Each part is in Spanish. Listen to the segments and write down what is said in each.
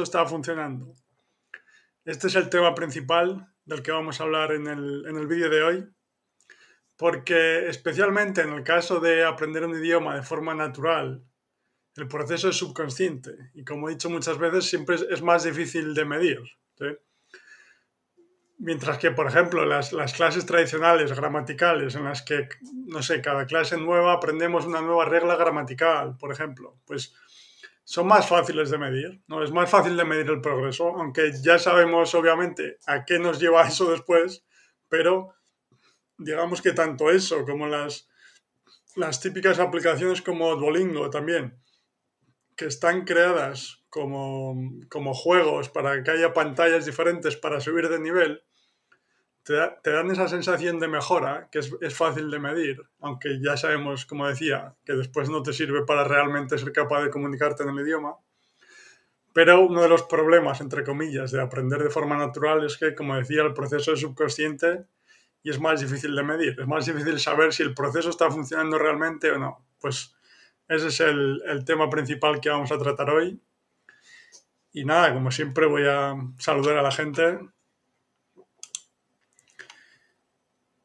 está funcionando. Este es el tema principal del que vamos a hablar en el, en el vídeo de hoy, porque especialmente en el caso de aprender un idioma de forma natural, el proceso es subconsciente y como he dicho muchas veces, siempre es, más difícil de medir. Mientras que, por ejemplo, las, las, clases tradicionales gramaticales, en las que, no sé, cada clase nueva aprendemos una nueva regla gramatical, por ejemplo, pues son más fáciles de medir, ¿no? Es más fácil de medir el progreso, aunque ya sabemos obviamente a qué nos lleva eso después, pero digamos que tanto eso como las, las típicas aplicaciones como Duolingo también, que están creadas como, como juegos para que haya pantallas diferentes para subir de nivel, te, dan esa sensación de mejora que es, fácil de medir, aunque ya sabemos, como decía, que después no te sirve para realmente ser capaz de comunicarte en el idioma. Pero uno de los problemas, entre comillas, de aprender de forma natural es que, como decía, el proceso es subconsciente y es más difícil de medir. Es más difícil saber si el proceso está funcionando realmente o no. Pues ese es el, el tema principal que vamos a tratar hoy. Y nada, como siempre voy a saludar a la gente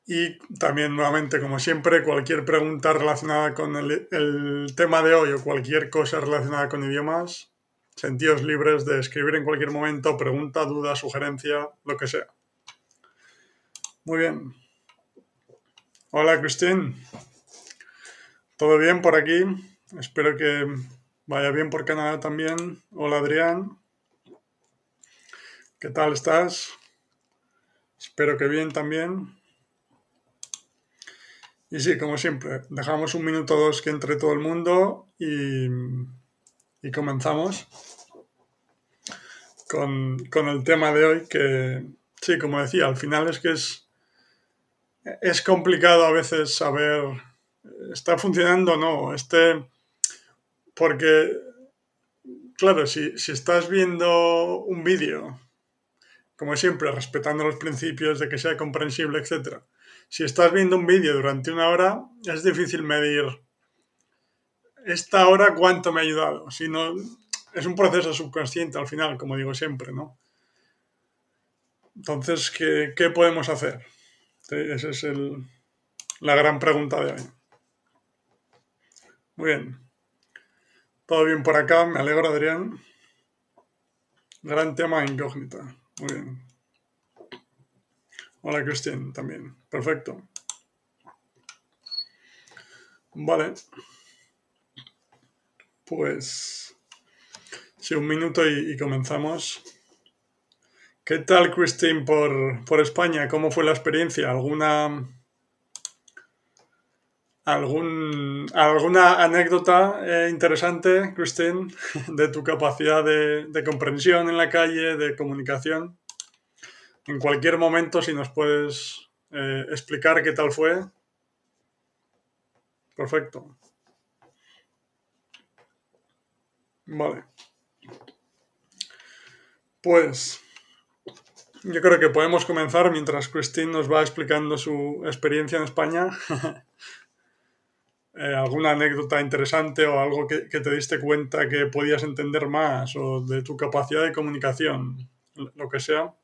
Y también, nuevamente, como siempre, cualquier pregunta relacionada con el, tema de hoy o cualquier cosa relacionada con idiomas, sentidos libres de escribir en cualquier momento, pregunta, duda, sugerencia, lo que sea. Muy bien. Hola, Cristín. ¿Todo bien por aquí? Espero que vaya bien por Canadá también. Hola, Adrián. ¿Qué tal estás? Espero que bien también. Y sí, como siempre, dejamos un minuto o dos que entre todo el mundo y, y comenzamos con, con, el tema de hoy que, sí, como decía, al final es que es, es complicado a veces saber, ¿está funcionando o no? Este, porque, claro, si, si estás viendo un vídeo, como siempre, respetando los principios de que sea comprensible, etcétera, si estás viendo un vídeo durante una hora, es difícil medir esta hora cuánto me ha ayudado. Si no, es un proceso subconsciente al final, como digo siempre, ¿no? Entonces, ¿qué, qué podemos hacer? Esa es el, la gran pregunta de hoy. Muy bien. Todo bien por acá, me alegro, Adrián. Gran tema incógnita. Muy bien. Hola, Cristian, también. Perfecto. Vale. Pues... Sí, un minuto y, comenzamos. ¿Qué tal, Christine, por, por, España? ¿Cómo fue la experiencia? ¿Alguna, algún, alguna anécdota eh, interesante, Christine, de tu capacidad de comprensión en la calle, de comunicación? En cualquier momento, si nos puedes eh, explicar qué tal fue. Perfecto. Vale. Pues yo creo que podemos comenzar mientras Christine nos va explicando su experiencia en España. Eh, ¿Alguna anécdota interesante o algo que, que, te diste cuenta que podías entender más o de tu capacidad de comunicación? Lo que sea.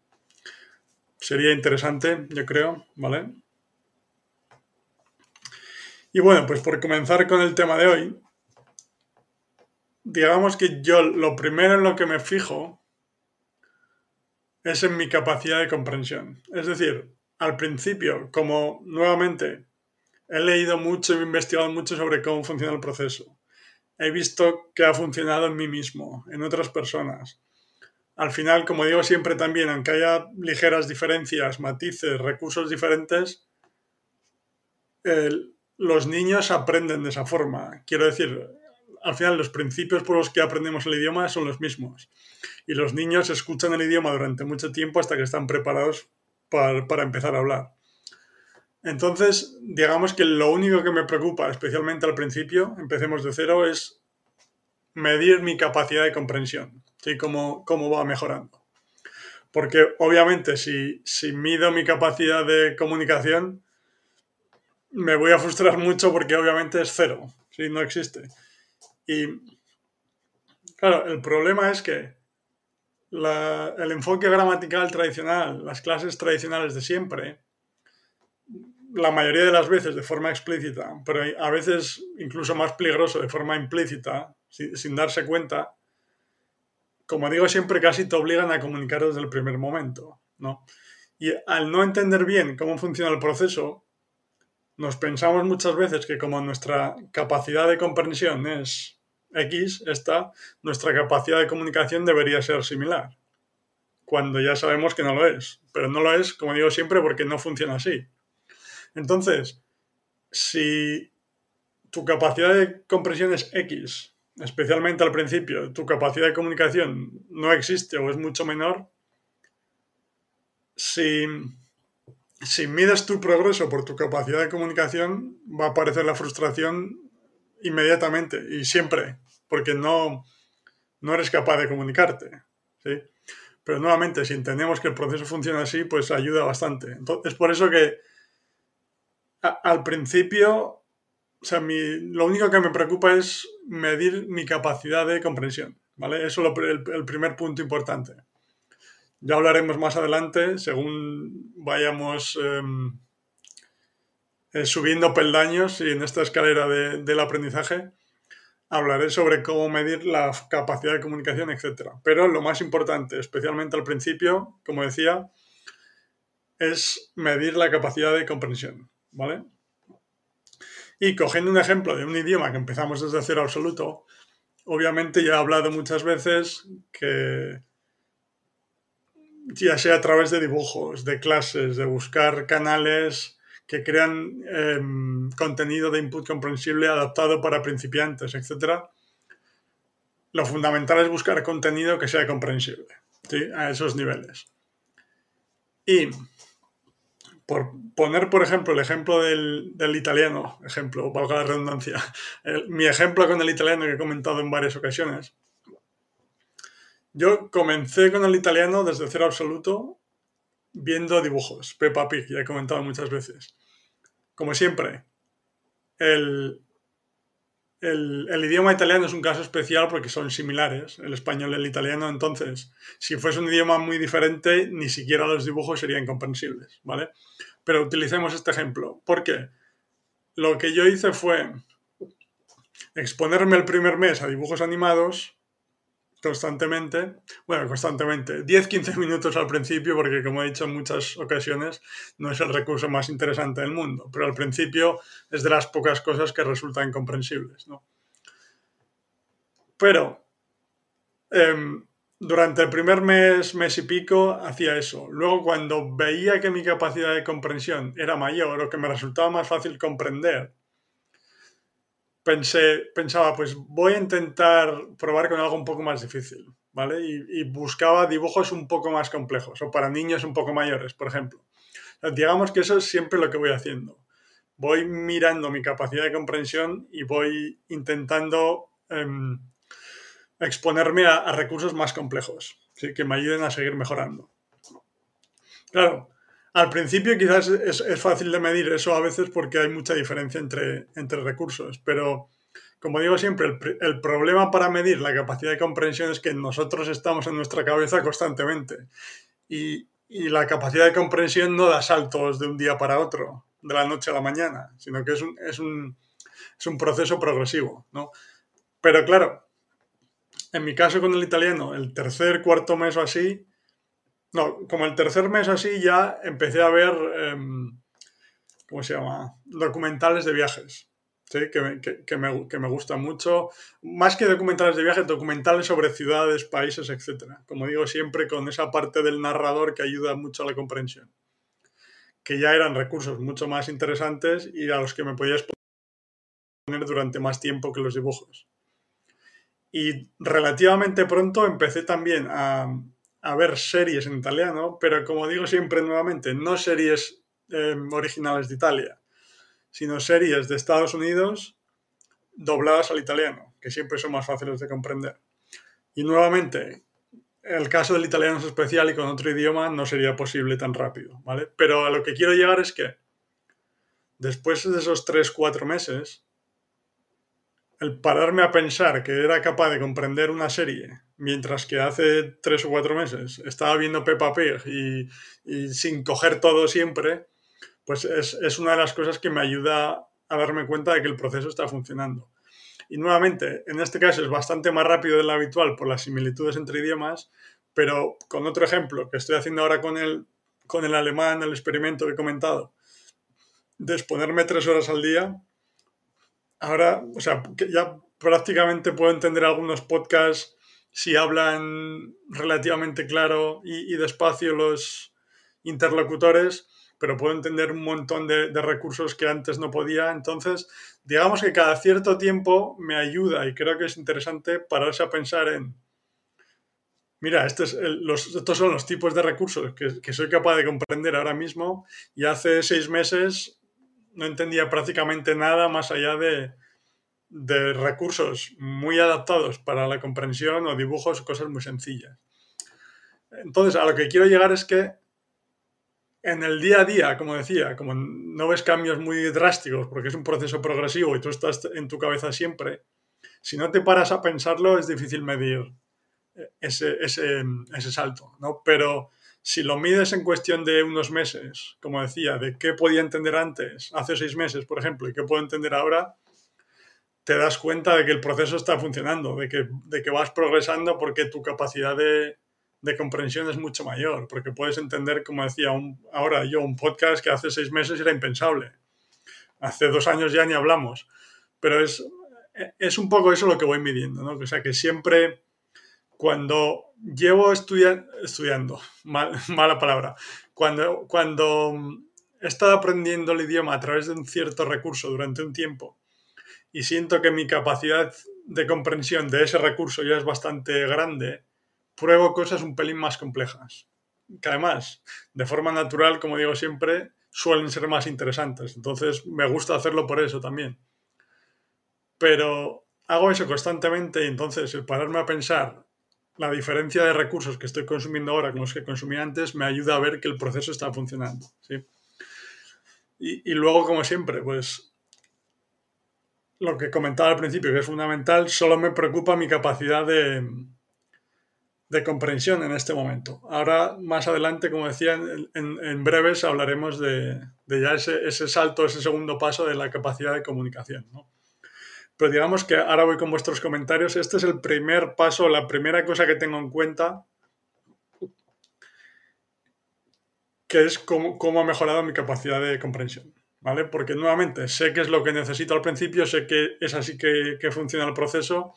Sería interesante, yo creo, ¿vale? Y bueno, pues por comenzar con el tema de hoy, digamos que yo lo primero en lo que me fijo es en mi capacidad de comprensión. Es decir, al principio, como nuevamente he leído mucho y he investigado mucho sobre cómo funciona el proceso, he visto que ha funcionado en mí mismo, en otras personas, al final, como digo siempre también, aunque haya ligeras diferencias, matices, recursos diferentes, los niños aprenden de esa forma. Quiero decir, al final los principios por los que aprendemos el idioma son los mismos. Y los niños escuchan el idioma durante mucho tiempo hasta que están preparados para, para empezar a hablar. Entonces, digamos que lo único que me preocupa, especialmente al principio, empecemos de cero, es medir mi capacidad de comprensión. ¿sí? Cómo, cómo va mejorando. Porque obviamente si, si mido mi capacidad de comunicación, me voy a frustrar mucho porque obviamente es cero, no existe. Y claro, el problema es que el enfoque gramatical tradicional, las clases tradicionales de siempre, la mayoría de las veces de forma explícita, pero a veces incluso más peligroso de forma implícita, sin, darse cuenta, como digo siempre, casi te obligan a comunicar desde el primer momento, ¿no? Y al no entender bien cómo funciona el proceso, nos pensamos muchas veces que como nuestra capacidad de comprensión es X, esta, nuestra capacidad de comunicación debería ser similar, cuando ya sabemos que no lo es. Pero no lo es, como digo siempre, porque no funciona así. Entonces, si tu capacidad de comprensión es X, especialmente al principio, tu capacidad de comunicación no existe o es mucho menor, si, si mides tu progreso por tu capacidad de comunicación, va a aparecer la frustración inmediatamente y siempre, porque no, no eres capaz de comunicarte. ¿sí? Pero nuevamente, si entendemos que el proceso funciona así, pues ayuda bastante. Entonces, es por eso que al principio, o sea, lo único que me preocupa es medir mi capacidad de comprensión, ¿vale? Eso es el, primer punto importante. Ya hablaremos más adelante, según vayamos em, eh, subiendo peldaños y en esta escalera del aprendizaje, hablaré sobre cómo medir la capacidad de comunicación, etc. Pero lo más importante, especialmente al principio, como decía, es medir la capacidad de comprensión. ¿vale? Y cogiendo un ejemplo de un idioma que empezamos desde cero absoluto, obviamente ya he hablado muchas veces que ya sea a través de dibujos, de clases, de buscar canales que crean em, contenido de input comprensible adaptado para principiantes, etc. Lo fundamental es buscar contenido que sea comprensible a esos niveles. Y por poner, por ejemplo, el ejemplo del, italiano, ejemplo, valga la redundancia, mi ejemplo con el italiano que he comentado en varias ocasiones. Yo comencé con el italiano desde cero absoluto viendo dibujos, Peppa Pig, ya he comentado muchas veces. Como siempre, el, el, idioma italiano es un caso especial porque son similares, el español y el italiano, entonces, si fuese un idioma muy diferente, ni siquiera los dibujos serían comprensibles, ¿vale? Pero utilicemos este ejemplo. ¿Por qué? Lo que yo hice fue exponerme el primer mes a dibujos animados constantemente, bueno, constantemente, 10-15 minutos al principio, porque como he dicho en muchas ocasiones, no es el recurso más interesante del mundo, pero al principio es de las pocas cosas que resultan comprensibles. ¿no? Pero em, durante el primer mes, mes y pico, hacía eso. Luego, cuando veía que mi capacidad de comprensión era mayor o que me resultaba más fácil comprender, pensé, pensaba, pues voy a intentar probar con algo un poco más difícil, ¿vale? Y, buscaba dibujos un poco más complejos o para niños un poco mayores, por ejemplo. digamos que eso es siempre lo que voy haciendo. Voy mirando mi capacidad de comprensión y voy intentando em, exponerme a, recursos más complejos, ¿sí? que me ayuden a seguir mejorando. Claro, al principio quizás es, fácil de medir eso a veces porque hay mucha diferencia entre, entre recursos, pero como digo siempre, el, problema para medir la capacidad de comprensión es que nosotros estamos en nuestra cabeza constantemente y, la capacidad de comprensión no da saltos de un día para otro, de la noche a la mañana, sino que es un, es un, es un proceso progresivo. ¿no? Pero claro, en mi caso con el italiano, el tercer, cuarto mes o así, no, como el tercer mes así ya empecé a ver, em, ¿cómo se llama? Documentales de viajes. ¿sí? Que, me, que, me, gustan mucho. Más que documentales de viajes, documentales sobre ciudades, países, etc. Como digo siempre, con esa parte del narrador que ayuda mucho a la comprensión. Que ya eran recursos mucho más interesantes y a los que me podía exponer durante más tiempo que los dibujos. Y relativamente pronto empecé también a, a ver series en italiano, pero como digo siempre nuevamente, no series em, originales de Italia, sino series de Estados Unidos dobladas al italiano, que siempre son más fáciles de comprender. Y nuevamente, el caso del italiano es especial y con otro idioma no sería posible tan rápido, ¿vale? Pero a lo que quiero llegar es que después de esos 3-4 meses, el pararme a pensar que era capaz de comprender una serie mientras que hace tres o cuatro meses estaba viendo Peppa Pig y, sin coger todo siempre, pues es, es, una de las cosas que me ayuda a darme cuenta de que el proceso está funcionando. Y nuevamente, en este caso es bastante más rápido de lo habitual por las similitudes entre idiomas, pero con otro ejemplo que estoy haciendo ahora con el, con el alemán, el experimento que he comentado, de exponerme tres horas al día, ahora, o sea, ya prácticamente puedo entender algunos podcasts si hablan relativamente claro y, despacio los interlocutores, pero puedo entender un montón de, recursos que antes no podía. Entonces, digamos que cada cierto tiempo me ayuda y creo que es interesante pararse a pensar en, mira, estos son los tipos de recursos que, que, soy capaz de comprender ahora mismo y hace seis meses no entendía prácticamente nada más allá de, de recursos muy adaptados para la comprensión o dibujos, cosas muy sencillas. Entonces, a lo que quiero llegar es que en el día a día, como decía, como no ves cambios muy drásticos porque es un proceso progresivo y tú estás en tu cabeza siempre, si no te paras a pensarlo es difícil medir ese, ese, ese salto, ¿no? Pero si lo mides en cuestión de unos meses, como decía, de qué podía entender antes, hace seis meses, por ejemplo, y qué puedo entender ahora, te das cuenta de que el proceso está funcionando, de que, de que vas progresando porque tu capacidad de, de, comprensión es mucho mayor, porque puedes entender, como decía ahora yo, un podcast que hace seis meses era impensable. Hace dos años ya ni hablamos, pero es, es un poco eso lo que voy midiendo, ¿no? O sea, que siempre cuando llevo estudiando, mala palabra, cuando, cuando he estado aprendiendo el idioma a través de un cierto recurso durante un tiempo, y siento que mi capacidad de comprensión de ese recurso ya es bastante grande, pruebo cosas un pelín más complejas, que además, de forma natural, como digo siempre, suelen ser más interesantes. Entonces, me gusta hacerlo por eso también. Pero hago eso constantemente y entonces el pararme a pensar la diferencia de recursos que estoy consumiendo ahora con los que consumí antes me ayuda a ver que el proceso está funcionando. ¿sí? Y, y luego, como siempre, pues lo que comentaba al principio, que es fundamental, solo me preocupa mi capacidad de, de comprensión en este momento. Ahora, más adelante, como decía, en, en, breves hablaremos de, de ya ese, ese, salto, ese segundo paso de la capacidad de comunicación. ¿no? Pero digamos que ahora voy con vuestros comentarios. Este es el primer paso, la primera cosa que tengo en cuenta, que es cómo, cómo ha mejorado mi capacidad de comprensión. ¿Vale? Porque nuevamente sé qué es lo que necesito al principio, sé que es así que, funciona el proceso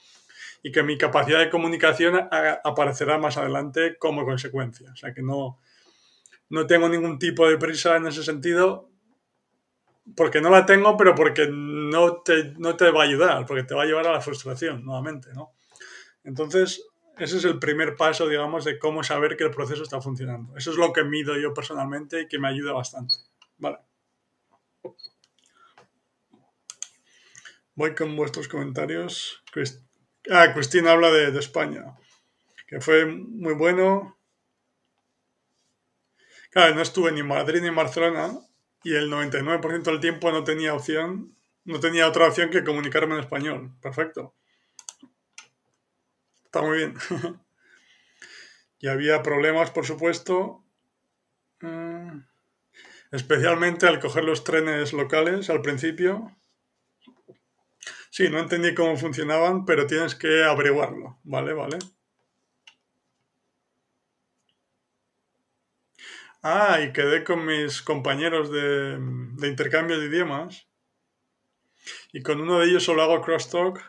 y que mi capacidad de comunicación aparecerá más adelante como consecuencia. O sea que no, no tengo ningún tipo de prisa en ese sentido, porque no la tengo, pero porque no te, no te va a ayudar, porque te va a llevar a la frustración nuevamente, ¿no? Entonces, ese es el primer paso, digamos, de cómo saber que el proceso está funcionando. Eso es lo que mido yo personalmente y que me ayuda bastante. Vale. Voy con vuestros comentarios. Ah, Cristina habla de, España, que fue muy bueno. Claro, no estuve ni en Madrid ni en Barcelona y el 99% del tiempo no tenía opción, no tenía otra opción que comunicarme en español. Perfecto. Está muy bien. y había problemas, por supuesto. Mm, especialmente al coger los trenes locales al principio Sí, no entendí cómo funcionaban, pero tienes que averiguarlo. Vale, vale. Ah, y quedé con mis compañeros de, intercambio de idiomas. Y con uno de ellos solo hago crosstalk.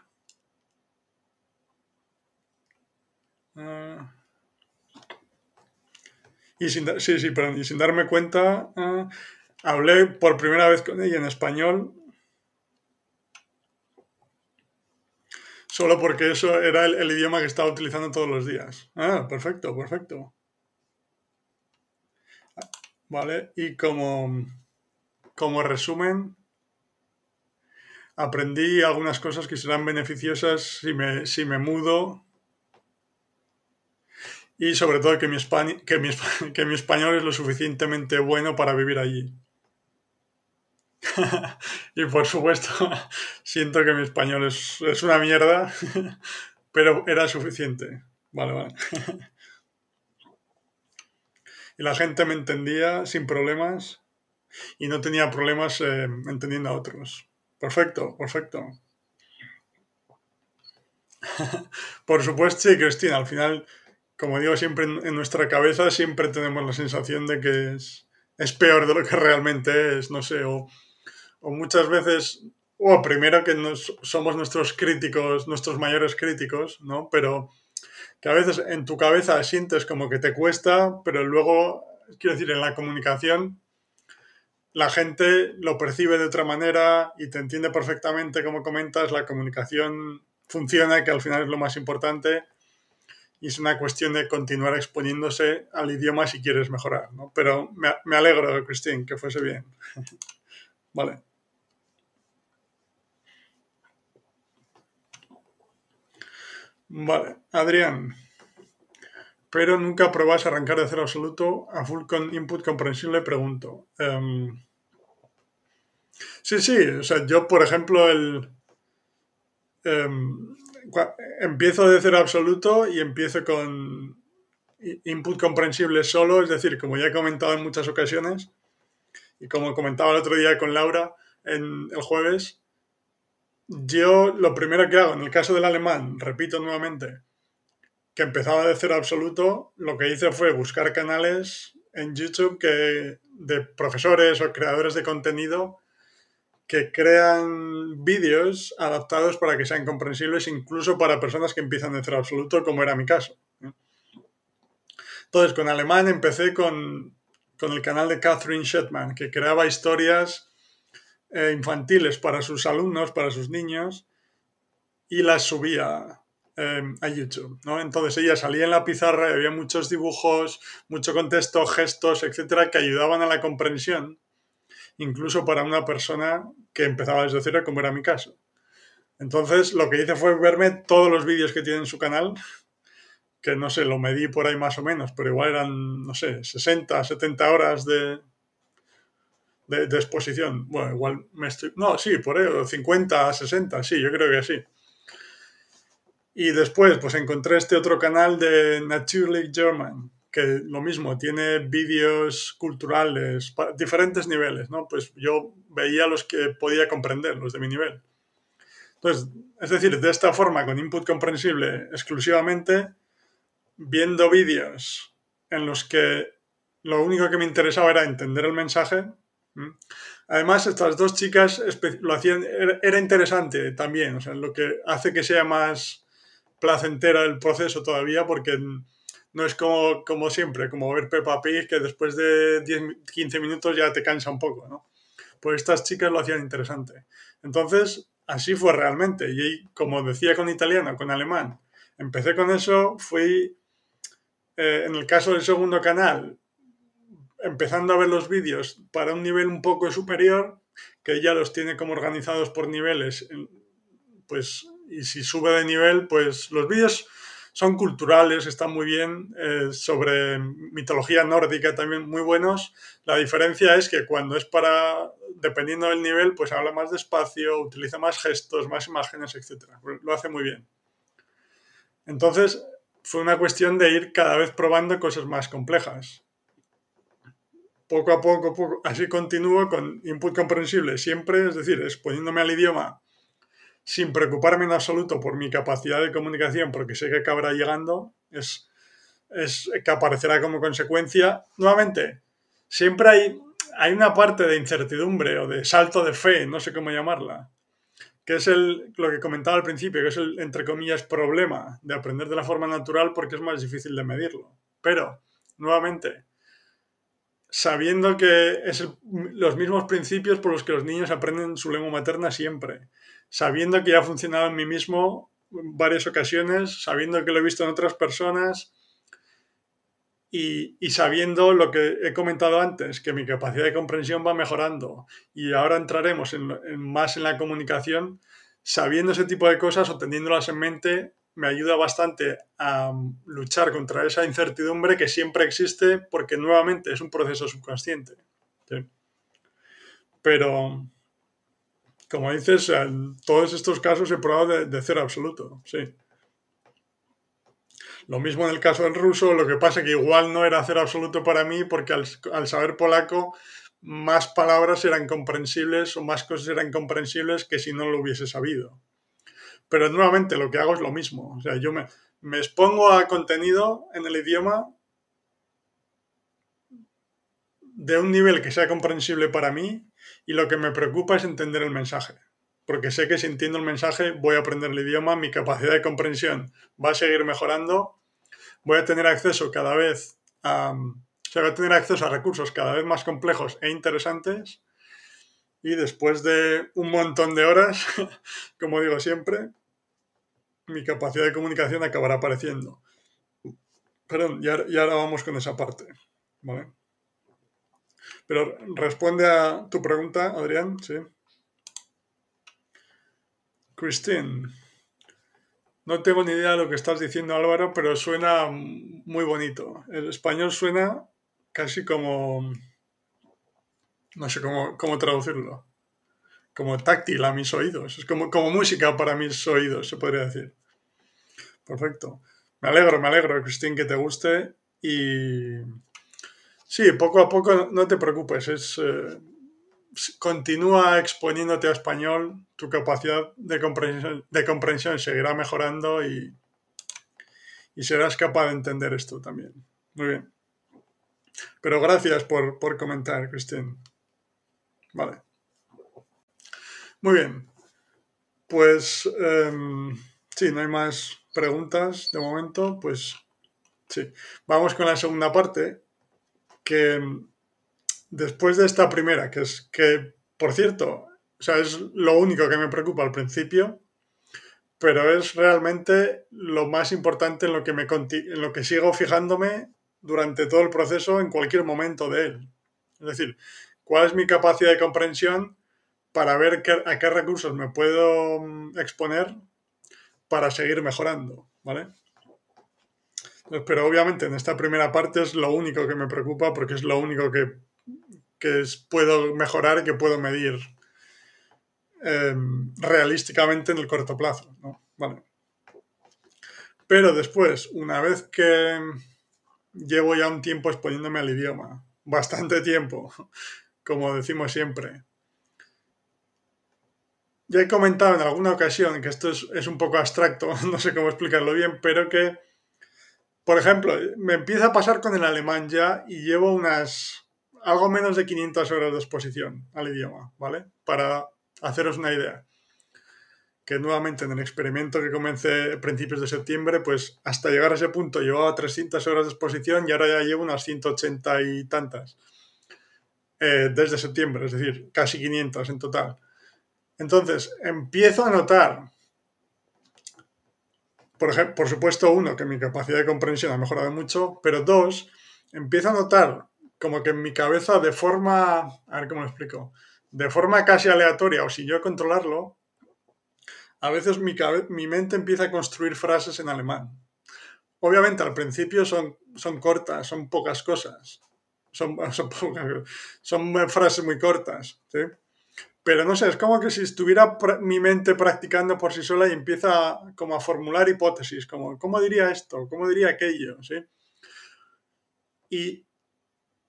Ah. y sin, sí, sí, y sin darme cuenta, ah, hablé por primera vez con ella en español Solo porque eso era el, idioma que estaba utilizando todos los días. Ah, perfecto, perfecto. Vale, y como, como resumen, aprendí algunas cosas que serán beneficiosas si me, si me mudo. Y sobre todo que mi, que, mi, que mi español es lo suficientemente bueno para vivir allí. y por supuesto, siento que mi español es, una mierda, pero era suficiente. Vale, vale. y la gente me entendía sin problemas y no tenía problemas eh, entendiendo a otros. Perfecto, perfecto. Por supuesto, sí, Cristina, al final, como digo siempre en, nuestra cabeza, siempre tenemos la sensación de que es, es peor de lo que realmente es, no sé, o muchas veces, o primero que nos, somos nuestros críticos, nuestros mayores críticos, ¿no? Pero que a veces en tu cabeza sientes como que te cuesta, pero luego, quiero decir, en la comunicación la gente lo percibe de otra manera y te entiende perfectamente como comentas, la comunicación funciona, que al final es lo más importante, y es una cuestión de continuar exponiéndose al idioma si quieres mejorar, ¿no? Pero me, me alegro, Christine, que fuese bien. vale. Vale, Adrián. Pero nunca probas arrancar de cero absoluto a full con input comprensible, pregunto. Em, sí, sí, o sea, yo, por ejemplo, el. Em, empiezo de cero absoluto y empiezo con input comprensible solo, es decir, como ya he comentado en muchas ocasiones, y como comentaba el otro día con Laura en el jueves, yo lo primero que hago, en el caso del alemán, repito nuevamente, que empezaba de cero absoluto, lo que hice fue buscar canales en YouTube que, de profesores o creadores de contenido que crean vídeos adaptados para que sean comprensibles incluso para personas que empiezan de cero absoluto, como era mi caso. Entonces, con alemán empecé con, con el canal de Catherine Shetman, que creaba historias eh, infantiles para sus alumnos, para sus niños, y las subía eh, a YouTube. ¿no? Entonces ella salía en la pizarra y había muchos dibujos, mucho contexto, gestos, etcétera, que ayudaban a la comprensión, incluso para una persona que empezaba desde cero, como era mi caso. Entonces lo que hice fue verme todos los vídeos que tiene en su canal, que no sé, lo medí por ahí más o menos, pero igual eran, no sé, 60, 70 horas de, de, exposición. Bueno, igual me estoy... No, sí, por ahí, 50, 60, sí, yo creo que sí. Y después, pues encontré este otro canal de Naturally German, que lo mismo, tiene vídeos culturales, diferentes niveles, ¿no? Pues yo veía los que podía comprender, los de mi nivel. Entonces, es decir, de esta forma, con input comprensible exclusivamente, viendo vídeos en los que lo único que me interesaba era entender el mensaje, Además, estas dos chicas lo hacían, era interesante también, o sea, lo que hace que sea más placentera el proceso todavía, porque no es como, como siempre, como ver Peppa Pig, que después de 10, 15 minutos ya te cansa un poco, ¿no? Pues estas chicas lo hacían interesante. Entonces, así fue realmente. Y como decía con italiano, con alemán, empecé con eso, fui, eh, en el caso del segundo canal, empezando a ver los vídeos para un nivel un poco superior, que ya los tiene como organizados por niveles, pues, y si sube de nivel, pues los vídeos son culturales, están muy bien, eh, sobre mitología nórdica también muy buenos. La diferencia es que cuando es para, dependiendo del nivel, pues habla más despacio, utiliza más gestos, más imágenes, etc. Lo hace muy bien. Entonces, fue una cuestión de ir cada vez probando cosas más complejas poco a poco, así continúo con input comprensible siempre, es decir, exponiéndome al idioma sin preocuparme en absoluto por mi capacidad de comunicación, porque sé que acabará llegando, es, es que aparecerá como consecuencia. Nuevamente, siempre hay, hay una parte de incertidumbre o de salto de fe, no sé cómo llamarla, que es el, lo que comentaba al principio, que es el, entre comillas, problema de aprender de la forma natural porque es más difícil de medirlo. Pero, nuevamente, sabiendo que es los mismos principios por los que los niños aprenden su lengua materna siempre, sabiendo que ya ha funcionado en mí mismo en varias ocasiones, sabiendo que lo he visto en otras personas y, sabiendo lo que he comentado antes, que mi capacidad de comprensión va mejorando. Y ahora entraremos más en la comunicación, sabiendo ese tipo de cosas o teniéndolas en mente, me ayuda bastante a luchar contra esa incertidumbre que siempre existe porque nuevamente es un proceso subconsciente. Pero, como dices, en todos estos casos he probado de, cero absoluto, sí. Lo mismo en el caso del ruso, lo que pasa que igual no era cero absoluto para mí porque al, saber polaco más palabras eran comprensibles o más cosas eran comprensibles que si no lo hubiese sabido. Pero nuevamente lo que hago es lo mismo. O sea, yo me, expongo a contenido en el idioma de un nivel que sea comprensible para mí y lo que me preocupa es entender el mensaje porque sé que si entiendo el mensaje voy a aprender el idioma, mi capacidad de comprensión va a seguir mejorando, voy a tener acceso cada vez voy a tener acceso a recursos cada vez más complejos e interesantes y después de un montón de horas, como digo siempre, mi capacidad de comunicación acabará apareciendo. Perdón, y ahora, vamos con esa parte. ¿vale? Pero responde a tu pregunta, Adrián, sí. Christine, no tengo ni idea de lo que estás diciendo Álvaro, pero suena muy bonito. El español suena casi como... No sé cómo, cómo traducirlo. Como táctil a mis oídos. Es como, como música para mis oídos, se podría decir. Perfecto. Me alegro, me alegro, Christine, que te guste. Y sí, poco a poco, no te preocupes. Es, eh, continúa exponiéndote a español, tu capacidad de comprensión, de comprensión seguirá mejorando y, y, serás capaz de entender esto también. Muy bien. Pero gracias por, por comentar, Cristín. Vale. Muy bien. Pues eh, sí, no hay más preguntas de momento. Pues sí. Vamos con la segunda parte, que después de esta primera, que es que, por cierto, o sea, es lo único que me preocupa al principio, pero es realmente lo más importante en lo que, me, en lo que sigo fijándome durante todo el proceso en cualquier momento de él. Es decir, cuál es mi capacidad de comprensión para ver a qué recursos me puedo mm, exponer para seguir mejorando, ¿vale? Pero obviamente en esta primera parte es lo único que me preocupa porque es lo único que que puedo mejorar y que puedo medir em, realísticamente en el corto plazo. Pero después, una vez que llevo ya un tiempo exponiéndome al idioma, bastante tiempo, como decimos siempre, ya he comentado en alguna ocasión que esto es, es, un poco abstracto, no sé cómo explicarlo bien, pero que, por ejemplo, me empieza a pasar con el alemán ya y llevo unas algo menos de 500 horas de exposición al idioma, ¿vale? Para haceros una idea. Que nuevamente en el experimento que comencé a principios de septiembre, pues hasta llegar a ese punto llevaba 300 horas de exposición y ahora ya llevo unas 180 y tantas. Eh, desde septiembre, es decir, casi 500 en total. Entonces, empiezo a notar, por, ejemplo, por supuesto, uno, que mi capacidad de comprensión ha mejorado mucho, pero dos, empiezo a notar como que en mi cabeza de forma, a ver cómo lo explico, de forma casi aleatoria o sin yo controlarlo, a veces mi, mi mente empieza a construir frases en alemán. Obviamente al principio son, son cortas, son pocas cosas, son, son, frases muy cortas, ¿sí? Pero no sé, es como que si estuviera mi mente practicando por sí sola y empieza como a formular hipótesis, como, ¿cómo diría esto? ¿Cómo diría aquello? ¿Sí? Y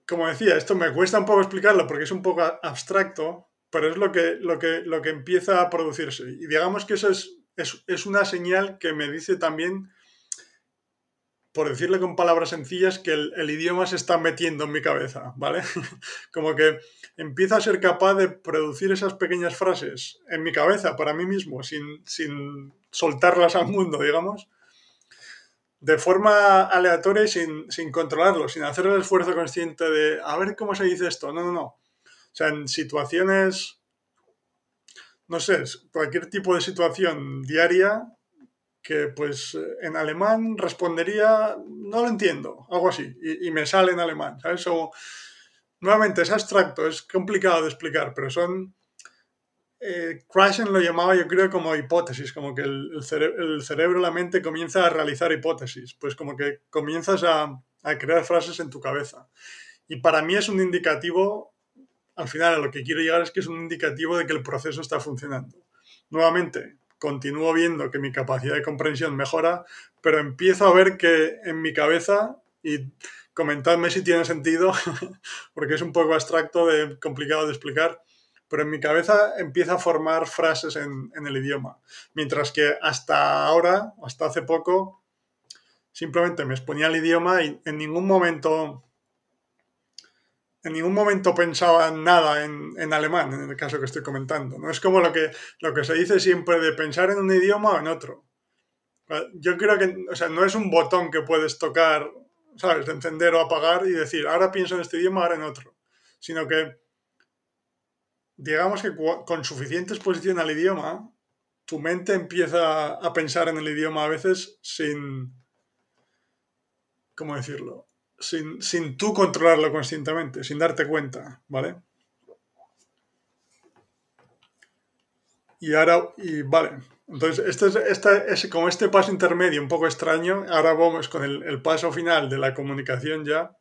como decía, esto me cuesta un poco explicarlo porque es un poco abstracto, pero es lo que, lo que, lo que empieza a producirse. Y digamos que eso es, es, una señal que me dice también, por decirle con palabras sencillas, que el, idioma se está metiendo en mi cabeza, ¿vale? como que empiezo a ser capaz de producir esas pequeñas frases en mi cabeza para mí mismo, sin, sin soltarlas al mundo, digamos de forma aleatoria y sin, controlarlo, sin hacer el esfuerzo consciente de a ver cómo se dice esto. No, no, no. O sea, en situaciones, no sé, cualquier tipo de situación diaria que pues en alemán respondería, no lo entiendo, algo así, y, me sale en alemán, ¿sabes? O, nuevamente, es abstracto, es complicado de explicar, pero son eh, lo llamaba yo creo como hipótesis, como que el, el, cerebro, la mente comienza a realizar hipótesis, pues como que comienzas a, a, crear frases en tu cabeza. Y para mí es un indicativo, al final a lo que quiero llegar es que es un indicativo de que el proceso está funcionando. Nuevamente, continúo viendo que mi capacidad de comprensión mejora, pero empiezo a ver que en mi cabeza, y comentadme si tiene sentido, porque es un poco abstracto, de, complicado de explicar, pero en mi cabeza empieza a formar frases en, en el idioma, mientras que hasta ahora, hasta hace poco, simplemente me exponía el idioma y en ningún momento en ningún momento pensaba nada en, alemán, en el caso que estoy comentando. ¿no? Es como lo que, lo que se dice siempre de pensar en un idioma o en otro. Yo creo que, o sea, no es un botón que puedes tocar, ¿sabes? De encender o apagar y decir, ahora pienso en este idioma, ahora en otro. Sino que, digamos que con suficiente exposición al idioma, tu mente empieza a pensar en el idioma a veces sin, ¿cómo decirlo? Sin, sin tú controlarlo conscientemente, sin darte cuenta, ¿vale? Y ahora, y vale, entonces este es, este es como este paso intermedio un poco extraño, ahora vamos con el, paso final de la comunicación ya,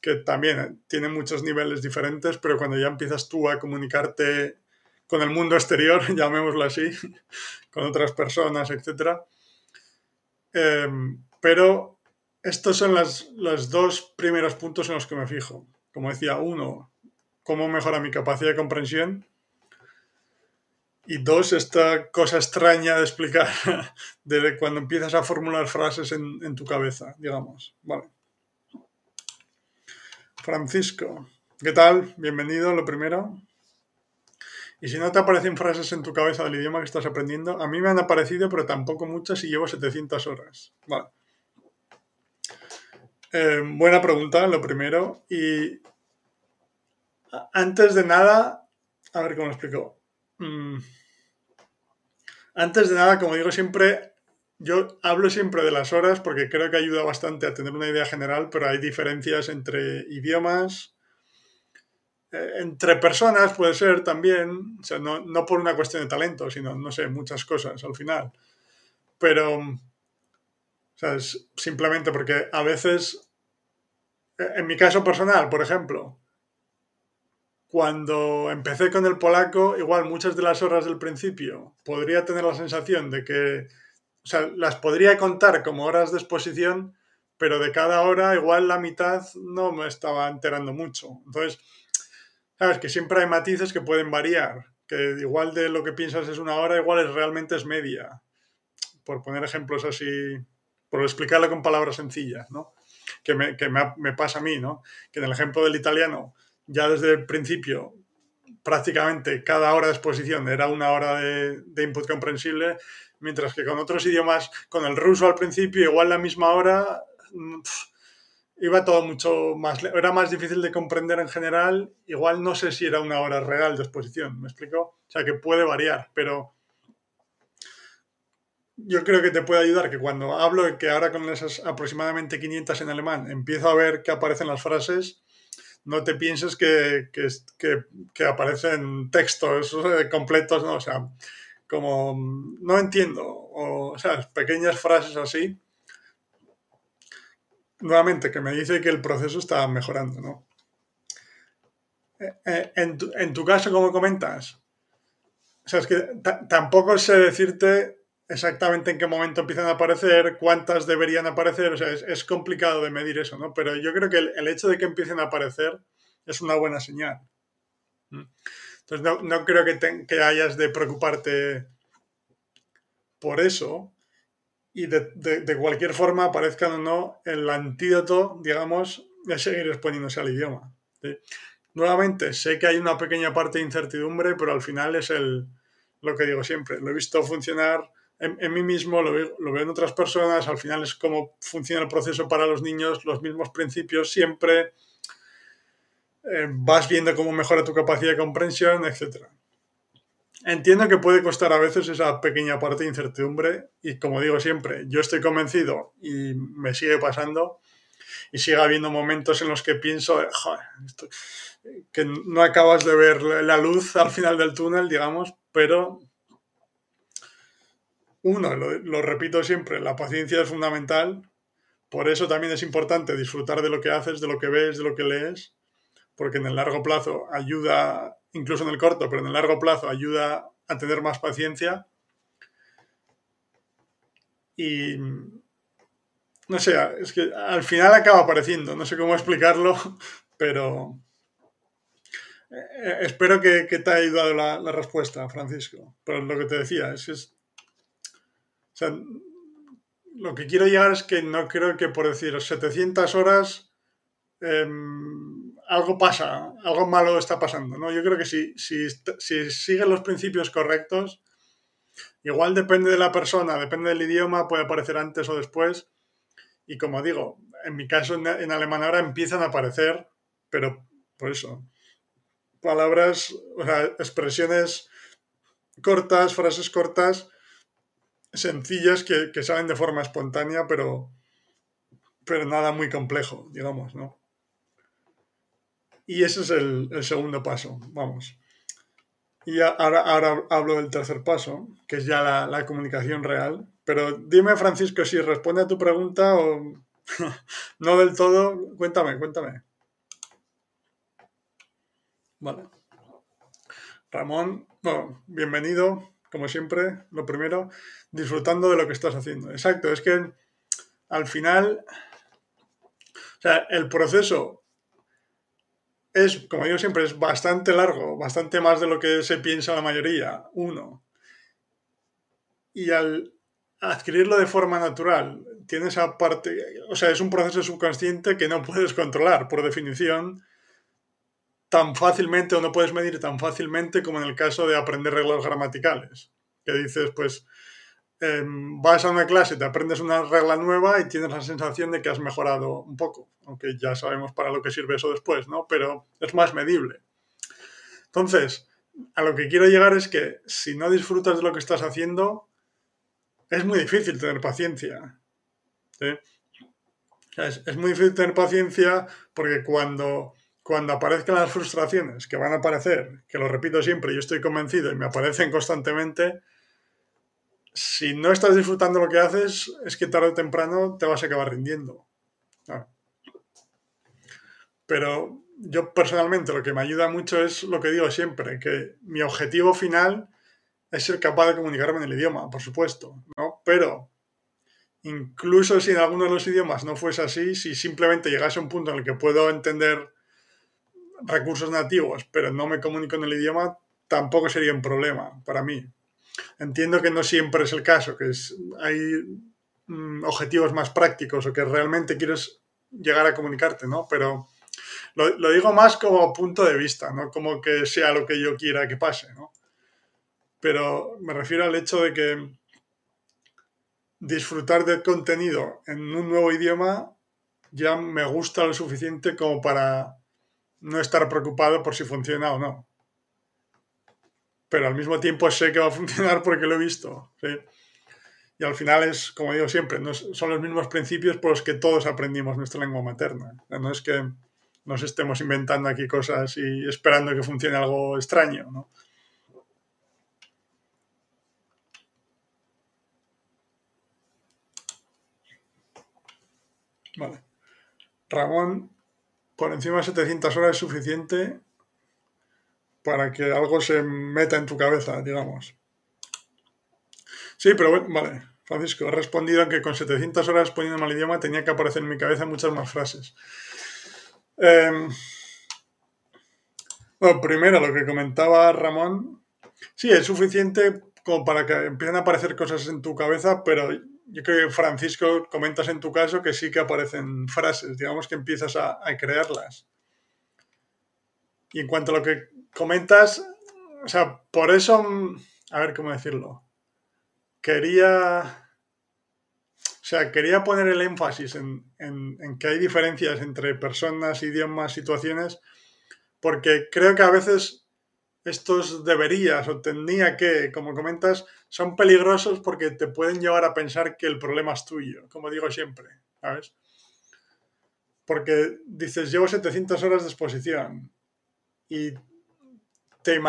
que también tiene muchos niveles diferentes, pero cuando ya empiezas tú a comunicarte con el mundo exterior, llamémoslo así, con otras personas, etc. Eh, pero estos son los dos primeros puntos en los que me fijo. Como decía, uno, cómo mejora mi capacidad de comprensión. Y dos, esta cosa extraña de explicar, de cuando empiezas a formular frases en, en tu cabeza, digamos. Vale. Francisco, ¿qué tal? Bienvenido, lo primero. Y si no te aparecen frases en tu cabeza del idioma que estás aprendiendo, a mí me han aparecido, pero tampoco muchas y llevo 700 horas. Vale. Eh, buena pregunta, lo primero. Y antes de nada, a ver cómo lo explico. Mm. Antes de nada, como digo siempre, yo hablo siempre de las horas porque creo que ayuda bastante a tener una idea general, pero hay diferencias entre idiomas, eh, entre personas puede ser también, o sea, no, no por una cuestión de talento, sino, no sé, muchas cosas al final. Pero simplemente porque a veces, eh, en mi caso personal, por ejemplo, cuando empecé con el polaco, igual muchas de las horas del principio podría tener la sensación de que, o sea, las podría contar como horas de exposición, pero de cada hora igual la mitad no me estaba enterando mucho. Entonces, sabes que siempre hay matices que pueden variar, que igual de lo que piensas es una hora, igual es realmente es media. Por poner ejemplos así por explicarlo con palabras sencillas, ¿no? Que, me, que me, me, pasa a mí, ¿no? Que en el ejemplo del italiano, ya desde el principio, prácticamente cada hora de exposición era una hora de, de input comprensible, mientras que con otros idiomas, con el ruso al principio, igual la misma hora, mm, pff, iba todo mucho más, era más difícil de comprender en general, igual no sé si era una hora real de exposición, ¿me explico? O sea, que puede variar, pero yo creo que te puede ayudar que cuando hablo, que ahora con esas aproximadamente 500 en alemán, empiezo a ver que aparecen las frases, no te pienses que, que, que, que aparecen textos completos, ¿no? O sea, como no entiendo, o, o sea, pequeñas frases así. Nuevamente, que me dice que el proceso está mejorando, ¿no? Eh, eh, en tu, en tu caso, como comentas, o sea, es que tampoco sé decirte exactamente en qué momento empiezan a aparecer, cuántas deberían aparecer, o sea, es, es complicado de medir eso, ¿no? Pero yo creo que el, el, hecho de que empiecen a aparecer es una buena señal. ¿Mm? Entonces, no, no creo que, te, que, hayas de preocuparte por eso y de, de, cualquier forma, aparezcan o no, el antídoto, digamos, es seguir exponiéndose al idioma. Nuevamente, sé que hay una pequeña parte de incertidumbre, pero al final es el, lo que digo siempre, lo he visto funcionar en, mí mismo, lo veo, lo veo, en otras personas, al final es cómo funciona el proceso para los niños, los mismos principios siempre, eh, vas viendo cómo mejora tu capacidad de comprensión, etc. Entiendo que puede costar a veces esa pequeña parte de incertidumbre y como digo siempre, yo estoy convencido y me sigue pasando y sigue habiendo momentos en los que pienso, joder, esto, que no acabas de ver la luz al final del túnel, digamos, pero uno, lo, repito siempre, la paciencia es fundamental. Por eso también es importante disfrutar de lo que haces, de lo que ves, de lo que lees, porque en el largo plazo ayuda, incluso en el corto, pero en el largo plazo ayuda a tener más paciencia. Y, no sé, es que al final acaba apareciendo, no sé cómo explicarlo, pero eh, espero que, te haya ayudado la, respuesta, Francisco. Pero lo que te decía es es, o sea, lo que quiero llegar es que no creo que por decir 700 horas em, algo pasa, algo malo está pasando, ¿no? Yo creo que si, si, si siguen los principios correctos, igual depende de la persona, depende del idioma, puede aparecer antes o después. Y como digo, en mi caso en, alemán ahora empiezan a aparecer, pero por eso, palabras, o sea, expresiones cortas, frases cortas, sencillas que, salen de forma espontánea, pero, pero nada muy complejo, digamos, ¿no? Y ese es el, segundo paso, vamos. Y ahora, ahora, hablo del tercer paso, que es ya la, comunicación real. Pero dime, Francisco, si responde a tu pregunta o no del todo, cuéntame, cuéntame. Vale. Ramón, bienvenido, como siempre, lo primero, disfrutando de lo que estás haciendo. Exacto, es que al final, o sea, el proceso es, como digo siempre, es bastante largo, bastante más de lo que se piensa la mayoría, uno. Y al adquirirlo de forma natural, tiene esa parte, o sea, es un proceso subconsciente que no puedes controlar, por definición, tan fácilmente o no puedes medir tan fácilmente como en el caso de aprender reglas gramaticales. Que dices, pues, em, vas a una clase, te aprendes una regla nueva y tienes la sensación de que has mejorado un poco, aunque ya sabemos para lo que sirve eso después, ¿no? Pero es más medible. Entonces, a lo que quiero llegar es que si no disfrutas de lo que estás haciendo, es muy difícil tener paciencia. Es, es, muy difícil tener paciencia porque cuando cuando aparezcan las frustraciones, que van a aparecer, que lo repito siempre, yo estoy convencido y me aparecen constantemente, si no estás disfrutando lo que haces, es que tarde o temprano te vas a acabar rindiendo. Pero yo personalmente lo que me ayuda mucho es lo que digo siempre, que mi objetivo final es ser capaz de comunicarme en el idioma, por supuesto, ¿no? Pero incluso si en alguno de los idiomas no fuese así, si simplemente llegase a un punto en el que puedo entender recursos nativos, pero no me comunico en el idioma, tampoco sería un problema para mí. Entiendo que no siempre es el caso, que es, hay mm, objetivos más prácticos o que realmente quieres llegar a comunicarte, ¿no? Pero lo, digo más como punto de vista, no como que sea lo que yo quiera que pase, ¿no? Pero me refiero al hecho de que disfrutar del contenido en un nuevo idioma ya me gusta lo suficiente como para no estar preocupado por si funciona o no. Pero al mismo tiempo sé que va a funcionar porque lo he visto. Y al final es, como digo siempre, no son los mismos principios por los que todos aprendimos nuestra lengua materna. No es que nos estemos inventando aquí cosas y esperando que funcione algo extraño. ¿no? Vale. Ramón por encima de 700 horas es suficiente para que algo se meta en tu cabeza, digamos. Sí, pero bueno, vale. Francisco, he respondido que con 700 horas poniendo mal idioma tenía que aparecer en mi cabeza muchas más frases. Em, bueno, primero lo que comentaba Ramón. Sí, es suficiente como para que empiecen a aparecer cosas en tu cabeza, pero yo creo que Francisco comentas en tu caso que sí que aparecen frases, digamos que empiezas a, crearlas. Y en cuanto a lo que comentas, o sea, por eso, a ver cómo decirlo, quería, o sea, quería poner el énfasis en, en que hay diferencias entre personas, idiomas, situaciones, porque creo que a veces estos deberías o tenía que, como comentas, son peligrosos porque te pueden llevar a pensar que el problema es tuyo, como digo siempre, ¿sabes? Porque dices, llevo 700 horas de exposición y te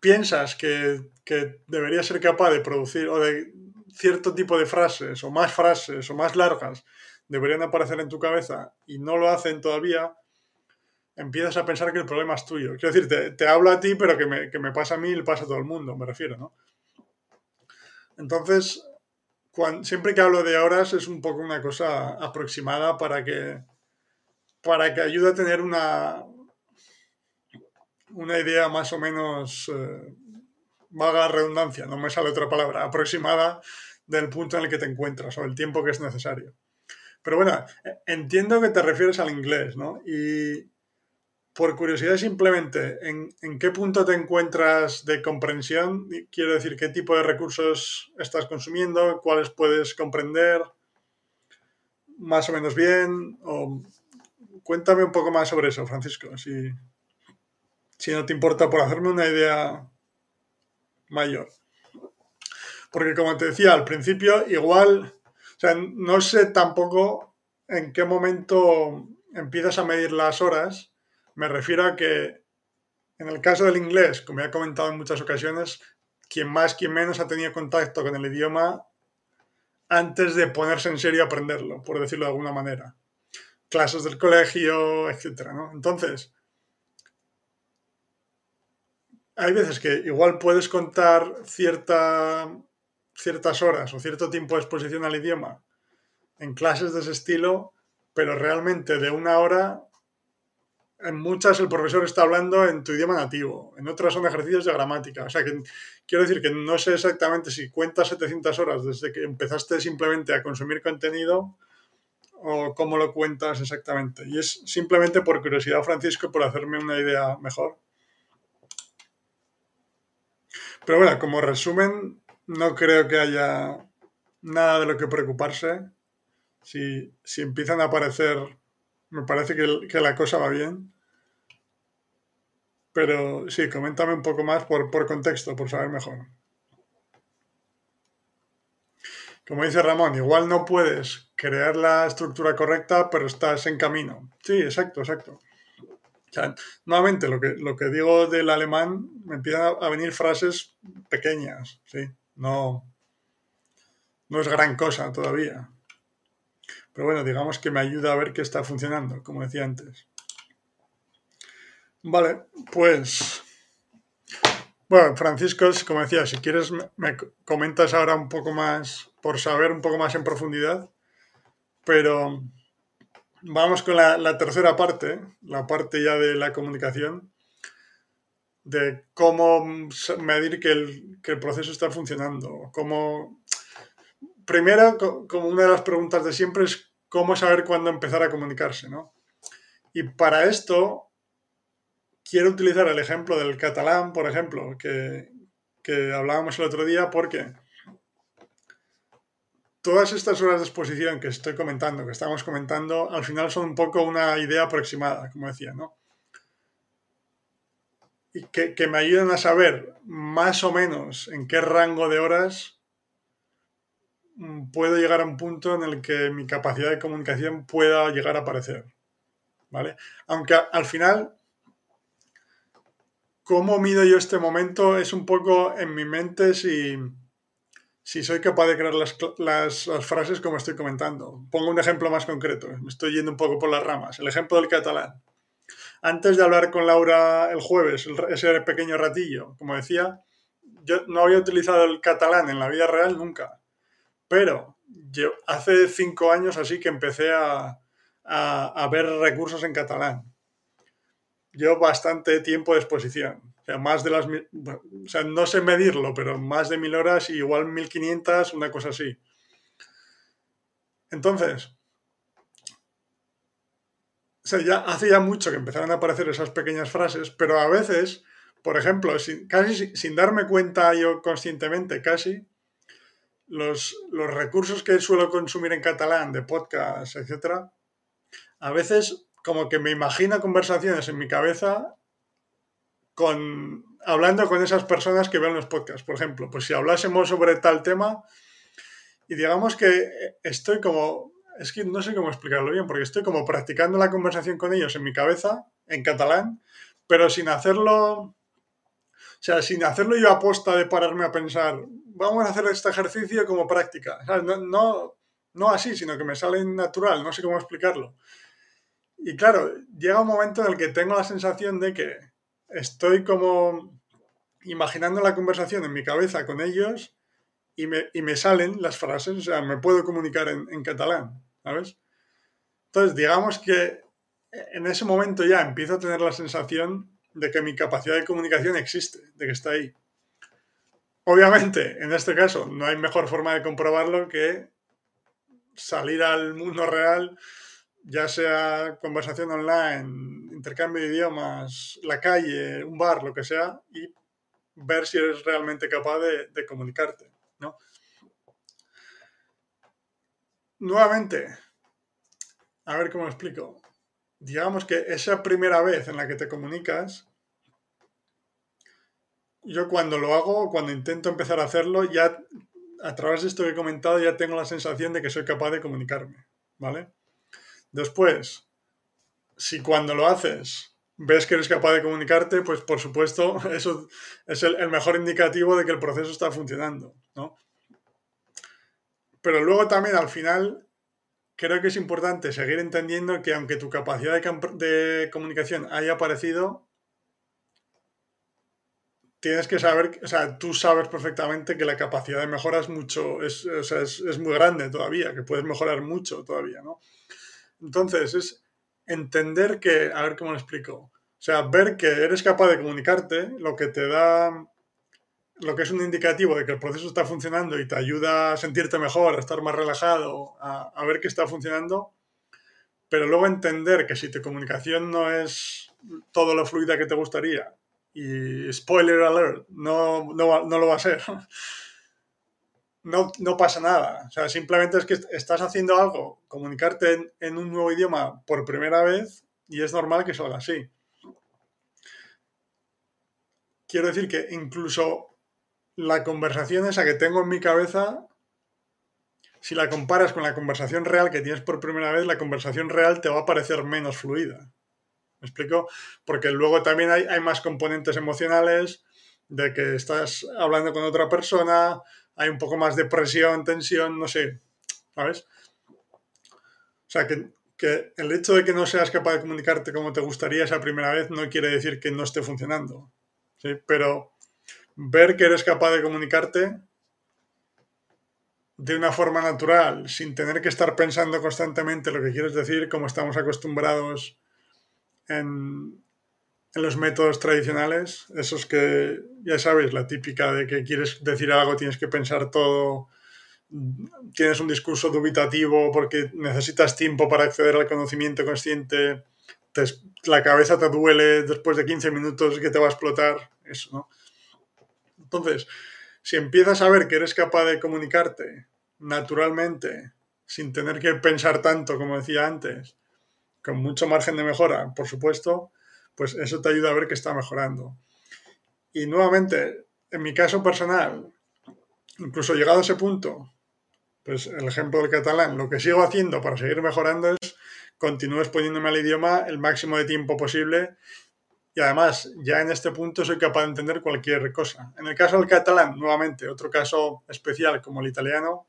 piensas que, que deberías ser capaz de producir o de cierto tipo de frases o más frases o más largas deberían aparecer en tu cabeza y no lo hacen todavía, empiezas a pensar que el problema es tuyo. Quiero decir, te, te hablo a ti, pero que me, que me, pasa a mí y le pasa a todo el mundo, me refiero, ¿no? Entonces, siempre que hablo de horas es un poco una cosa aproximada para que, para que ayude a tener una, una idea más o menos, eh, vaga redundancia, no me sale otra palabra, aproximada del punto en el que te encuentras o el tiempo que es necesario. Pero bueno, entiendo que te refieres al inglés, ¿no? Y por curiosidad simplemente, ¿en, ¿en, qué punto te encuentras de comprensión? Quiero decir, ¿qué tipo de recursos estás consumiendo? ¿Cuáles puedes comprender más o menos bien? O, cuéntame un poco más sobre eso, Francisco, si, si no te importa, por hacerme una idea mayor. Porque como te decía al principio, igual, o sea, no sé tampoco en qué momento empiezas a medir las horas. Me refiero a que en el caso del inglés, como he comentado en muchas ocasiones, quien más, quien menos ha tenido contacto con el idioma antes de ponerse en serio a aprenderlo, por decirlo de alguna manera. Clases del colegio, etcétera, ¿no? Entonces, hay veces que igual puedes contar cierta, ciertas horas o cierto tiempo de exposición al idioma en clases de ese estilo, pero realmente de una hora, en muchas el profesor está hablando en tu idioma nativo, en otras son ejercicios de gramática. O sea que quiero decir que no sé exactamente si cuentas 700 horas desde que empezaste simplemente a consumir contenido o cómo lo cuentas exactamente. Y es simplemente por curiosidad, Francisco, por hacerme una idea mejor. Pero bueno, como resumen, no creo que haya nada de lo que preocuparse. Si, empiezan a aparecer, me parece que, la cosa va bien. Pero sí, coméntame un poco más por, por contexto, por saber mejor. Como dice Ramón, igual no puedes crear la estructura correcta, pero estás en camino. Sí, exacto, exacto nuevamente, lo que, lo que digo del alemán, me empiezan a venir frases pequeñas, ¿sí? No, no es gran cosa todavía. Pero bueno, digamos que me ayuda a ver que está funcionando, como decía antes. Vale, pues... Bueno, Francisco, como decía, si quieres me comentas ahora un poco más, por saber un poco más en profundidad, pero vamos con la, tercera parte, la parte ya de la comunicación, de cómo medir que el, proceso está funcionando. Cómo... Primero, como una de las preguntas de siempre es cómo saber cuándo empezar a comunicarse, ¿no? Y para esto quiero utilizar el ejemplo del catalán, por ejemplo, que, que hablábamos el otro día, porque todas estas horas de exposición que estoy comentando, que estamos comentando, al final son un poco una idea aproximada, como decía, ¿no? Y que, me ayuden a saber más o menos en qué rango de horas mm, puedo llegar a un punto en el que mi capacidad de comunicación pueda llegar a aparecer. ¿Vale? Aunque al final, cómo mido yo este momento es un poco en mi mente si si soy capaz de crear las, frases como estoy comentando. Pongo un ejemplo más concreto, me estoy yendo un poco por las ramas. El ejemplo del catalán. Antes de hablar con Laura el jueves, ese pequeño ratillo, como decía, yo no había utilizado el catalán en la vida real nunca. Pero yo, hace cinco años así que empecé a, a ver recursos en catalán. Yo bastante tiempo de exposición o sea, más de las... O sea, no sé medirlo, pero más de mil horas y igual 1500, una cosa así. Entonces, o sea, ya hace ya mucho que empezaron a aparecer esas pequeñas frases, pero a veces, por ejemplo, casi sin darme cuenta yo conscientemente, casi, los, los recursos que suelo consumir en catalán, de podcast, etc., a veces como que me imagino conversaciones en mi cabeza hablando con esas personas que ven los podcasts. Por ejemplo, pues si hablásemos sobre tal tema y digamos que estoy como, es que no sé cómo explicarlo bien, porque estoy como practicando la conversación con ellos en mi cabeza, en catalán, pero sin hacerlo, o sea, sin hacerlo yo a posta de pararme a pensar, vamos a hacer este ejercicio como práctica. No, no, no así, sino que me sale natural, no sé cómo explicarlo. Y claro, llega un momento en el que tengo la sensación de que estoy como imaginando la conversación en mi cabeza con ellos y me, y me salen las frases, o sea, me puedo comunicar en, en catalán, ¿sabes? Entonces, digamos que en ese momento ya empiezo a tener la sensación de que mi capacidad de comunicación existe, de que está ahí. Obviamente, en este caso, no hay mejor forma de comprobarlo que salir al mundo real, ya sea conversación online, intercambio de idiomas, la calle, un bar, lo que sea, y ver si eres realmente capaz de, comunicarte. ¿no? Nuevamente, a ver cómo explico. Digamos que esa primera vez en la que te comunicas, yo cuando lo hago, cuando intento empezar a hacerlo, ya a través de esto que he comentado, ya tengo la sensación de que soy capaz de comunicarme, ¿vale? Después, si cuando lo haces ves que eres capaz de comunicarte, pues por supuesto, eso es el, mejor indicativo de que el proceso está funcionando, ¿no? Pero luego también al final creo que es importante seguir entendiendo que aunque tu capacidad de comunicación haya aparecido, tienes que saber, o sea, tú sabes perfectamente que la capacidad de mejora es mucho, es, o sea, es, es, muy grande todavía, que puedes mejorar mucho todavía, ¿no? Entonces, es entender que, a ver cómo lo explico, o sea, ver que eres capaz de comunicarte, lo que te da, lo que es un indicativo de que el proceso está funcionando y te ayuda a sentirte mejor, a estar más relajado, a, ver que está funcionando, pero luego entender que si tu comunicación no es todo lo fluida que te gustaría, y spoiler alert, no, no, no lo va a ser. No, no, pasa nada. O sea, simplemente es que estás haciendo algo, comunicarte en, un nuevo idioma por primera vez y es normal que salga así. Quiero decir que incluso la conversación esa que tengo en mi cabeza, si la comparas con la conversación real que tienes por primera vez, la conversación real te va a parecer menos fluida. ¿Me explico? Porque luego también hay, hay más componentes emocionales de que estás hablando con otra persona, hay un poco más de presión, tensión, no sé, ¿sabes? O sea, que, que, el hecho de que no seas capaz de comunicarte como te gustaría esa primera vez no quiere decir que no esté funcionando, ¿sí? Pero ver que eres capaz de comunicarte de una forma natural, sin tener que estar pensando constantemente lo que quieres decir, como estamos acostumbrados en, los métodos tradicionales, esos que, ya sabes, la típica de que quieres decir algo, tienes que pensar todo, tienes un discurso dubitativo porque necesitas tiempo para acceder al conocimiento consciente, la cabeza te duele después de 15 minutos que te va a explotar, eso, ¿no? Entonces, si empiezas a ver que eres capaz de comunicarte naturalmente, sin tener que pensar tanto, como decía antes, con mucho margen de mejora, por supuesto, pues eso te ayuda a ver que está mejorando. Y nuevamente, en mi caso personal, incluso llegado a ese punto, pues el ejemplo del catalán, lo que sigo haciendo para seguir mejorando es continúo exponiéndome al idioma el máximo de tiempo posible y además ya en este punto soy capaz de entender cualquier cosa. En el caso del catalán, nuevamente, otro caso especial como el italiano,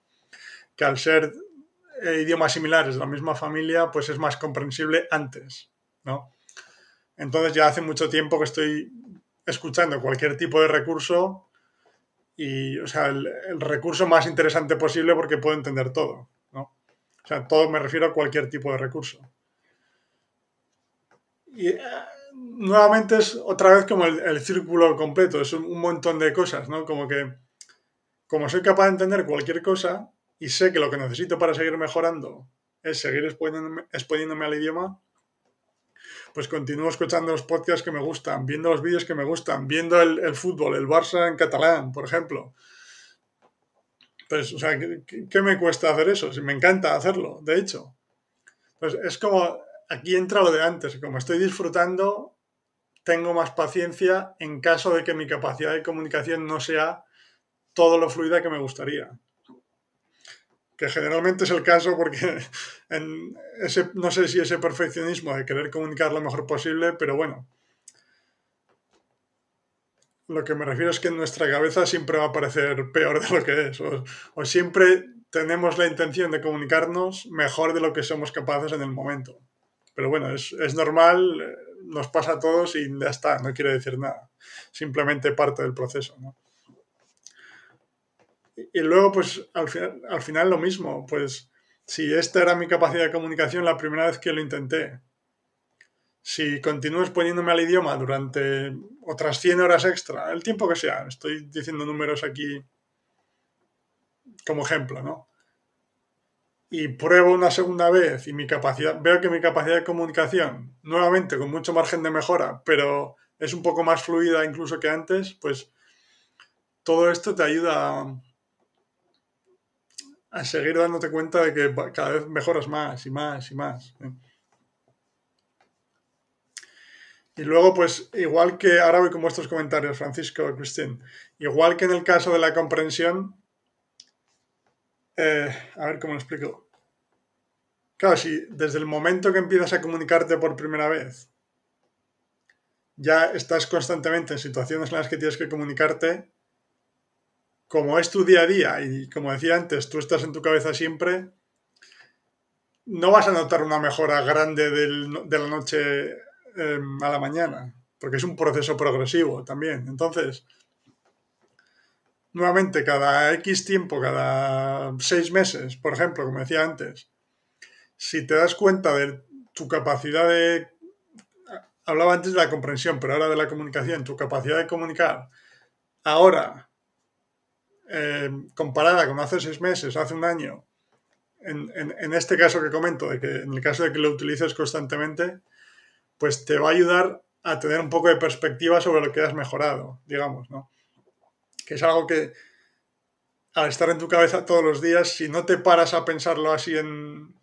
que al ser eh, idiomas similares de la misma familia, pues es más comprensible antes, ¿no? Entonces ya hace mucho tiempo que estoy escuchando cualquier tipo de recurso y, o sea, el, recurso más interesante posible porque puedo entender todo, ¿no? O sea, todo me refiero a cualquier tipo de recurso. Y eh, nuevamente es otra vez como el, círculo completo, es un, montón de cosas, ¿no? Como que, como soy capaz de entender cualquier cosa, y sé que lo que necesito para seguir mejorando es seguir exponiéndome al idioma, pues continúo escuchando los podcasts que me gustan, viendo los vídeos que me gustan, viendo el, el fútbol, el Barça en catalán, por ejemplo. Pues, o sea, ¿qué, ¿qué, me cuesta hacer eso? Si me encanta hacerlo, de hecho. Pues es como, aquí entra lo de antes, como estoy disfrutando, tengo más paciencia en caso de que mi capacidad de comunicación no sea todo lo fluida que me gustaría que generalmente es el caso porque en ese, no sé si ese perfeccionismo de querer comunicar lo mejor posible, pero bueno, lo que me refiero es que en nuestra cabeza siempre va a parecer peor de lo que es, o, siempre tenemos la intención de comunicarnos mejor de lo que somos capaces en el momento. Pero bueno, es, es normal, nos pasa a todos y ya está, no quiere decir nada, simplemente parte del proceso. ¿no? Y luego, pues al final, al final lo mismo, pues si esta era mi capacidad de comunicación la primera vez que lo intenté, si continúes poniéndome al idioma durante otras 100 horas extra, el tiempo que sea, estoy diciendo números aquí como ejemplo, ¿no? Y pruebo una segunda vez y mi capacidad, veo que mi capacidad de comunicación, nuevamente con mucho margen de mejora, pero es un poco más fluida incluso que antes, pues todo esto te ayuda a, a seguir dándote cuenta de que cada vez mejoras más y más y más. ¿eh? Y luego, pues, igual que, ahora voy con vuestros comentarios, Francisco Cristín, igual que en el caso de la comprensión, eh, a ver cómo lo explico. Claro, si desde el momento que empiezas a comunicarte por primera vez, ya estás constantemente en situaciones en las que tienes que comunicarte, como es tu día a día y como decía antes, tú estás en tu cabeza siempre, no vas a notar una mejora grande de la noche em, a la mañana, porque es un proceso progresivo también. Entonces, nuevamente, cada X tiempo, cada seis meses, por ejemplo, como decía antes, si te das cuenta de tu capacidad de... Hablaba antes de la comprensión, pero ahora de la comunicación, tu capacidad de comunicar, ahora, eh, comparada con hace seis meses, hace un año, en, este caso que comento, de que en el caso de que lo utilices constantemente, pues te va a ayudar a tener un poco de perspectiva sobre lo que has mejorado, digamos, ¿no? Que es algo que al estar en tu cabeza todos los días, si no te paras a pensarlo así en,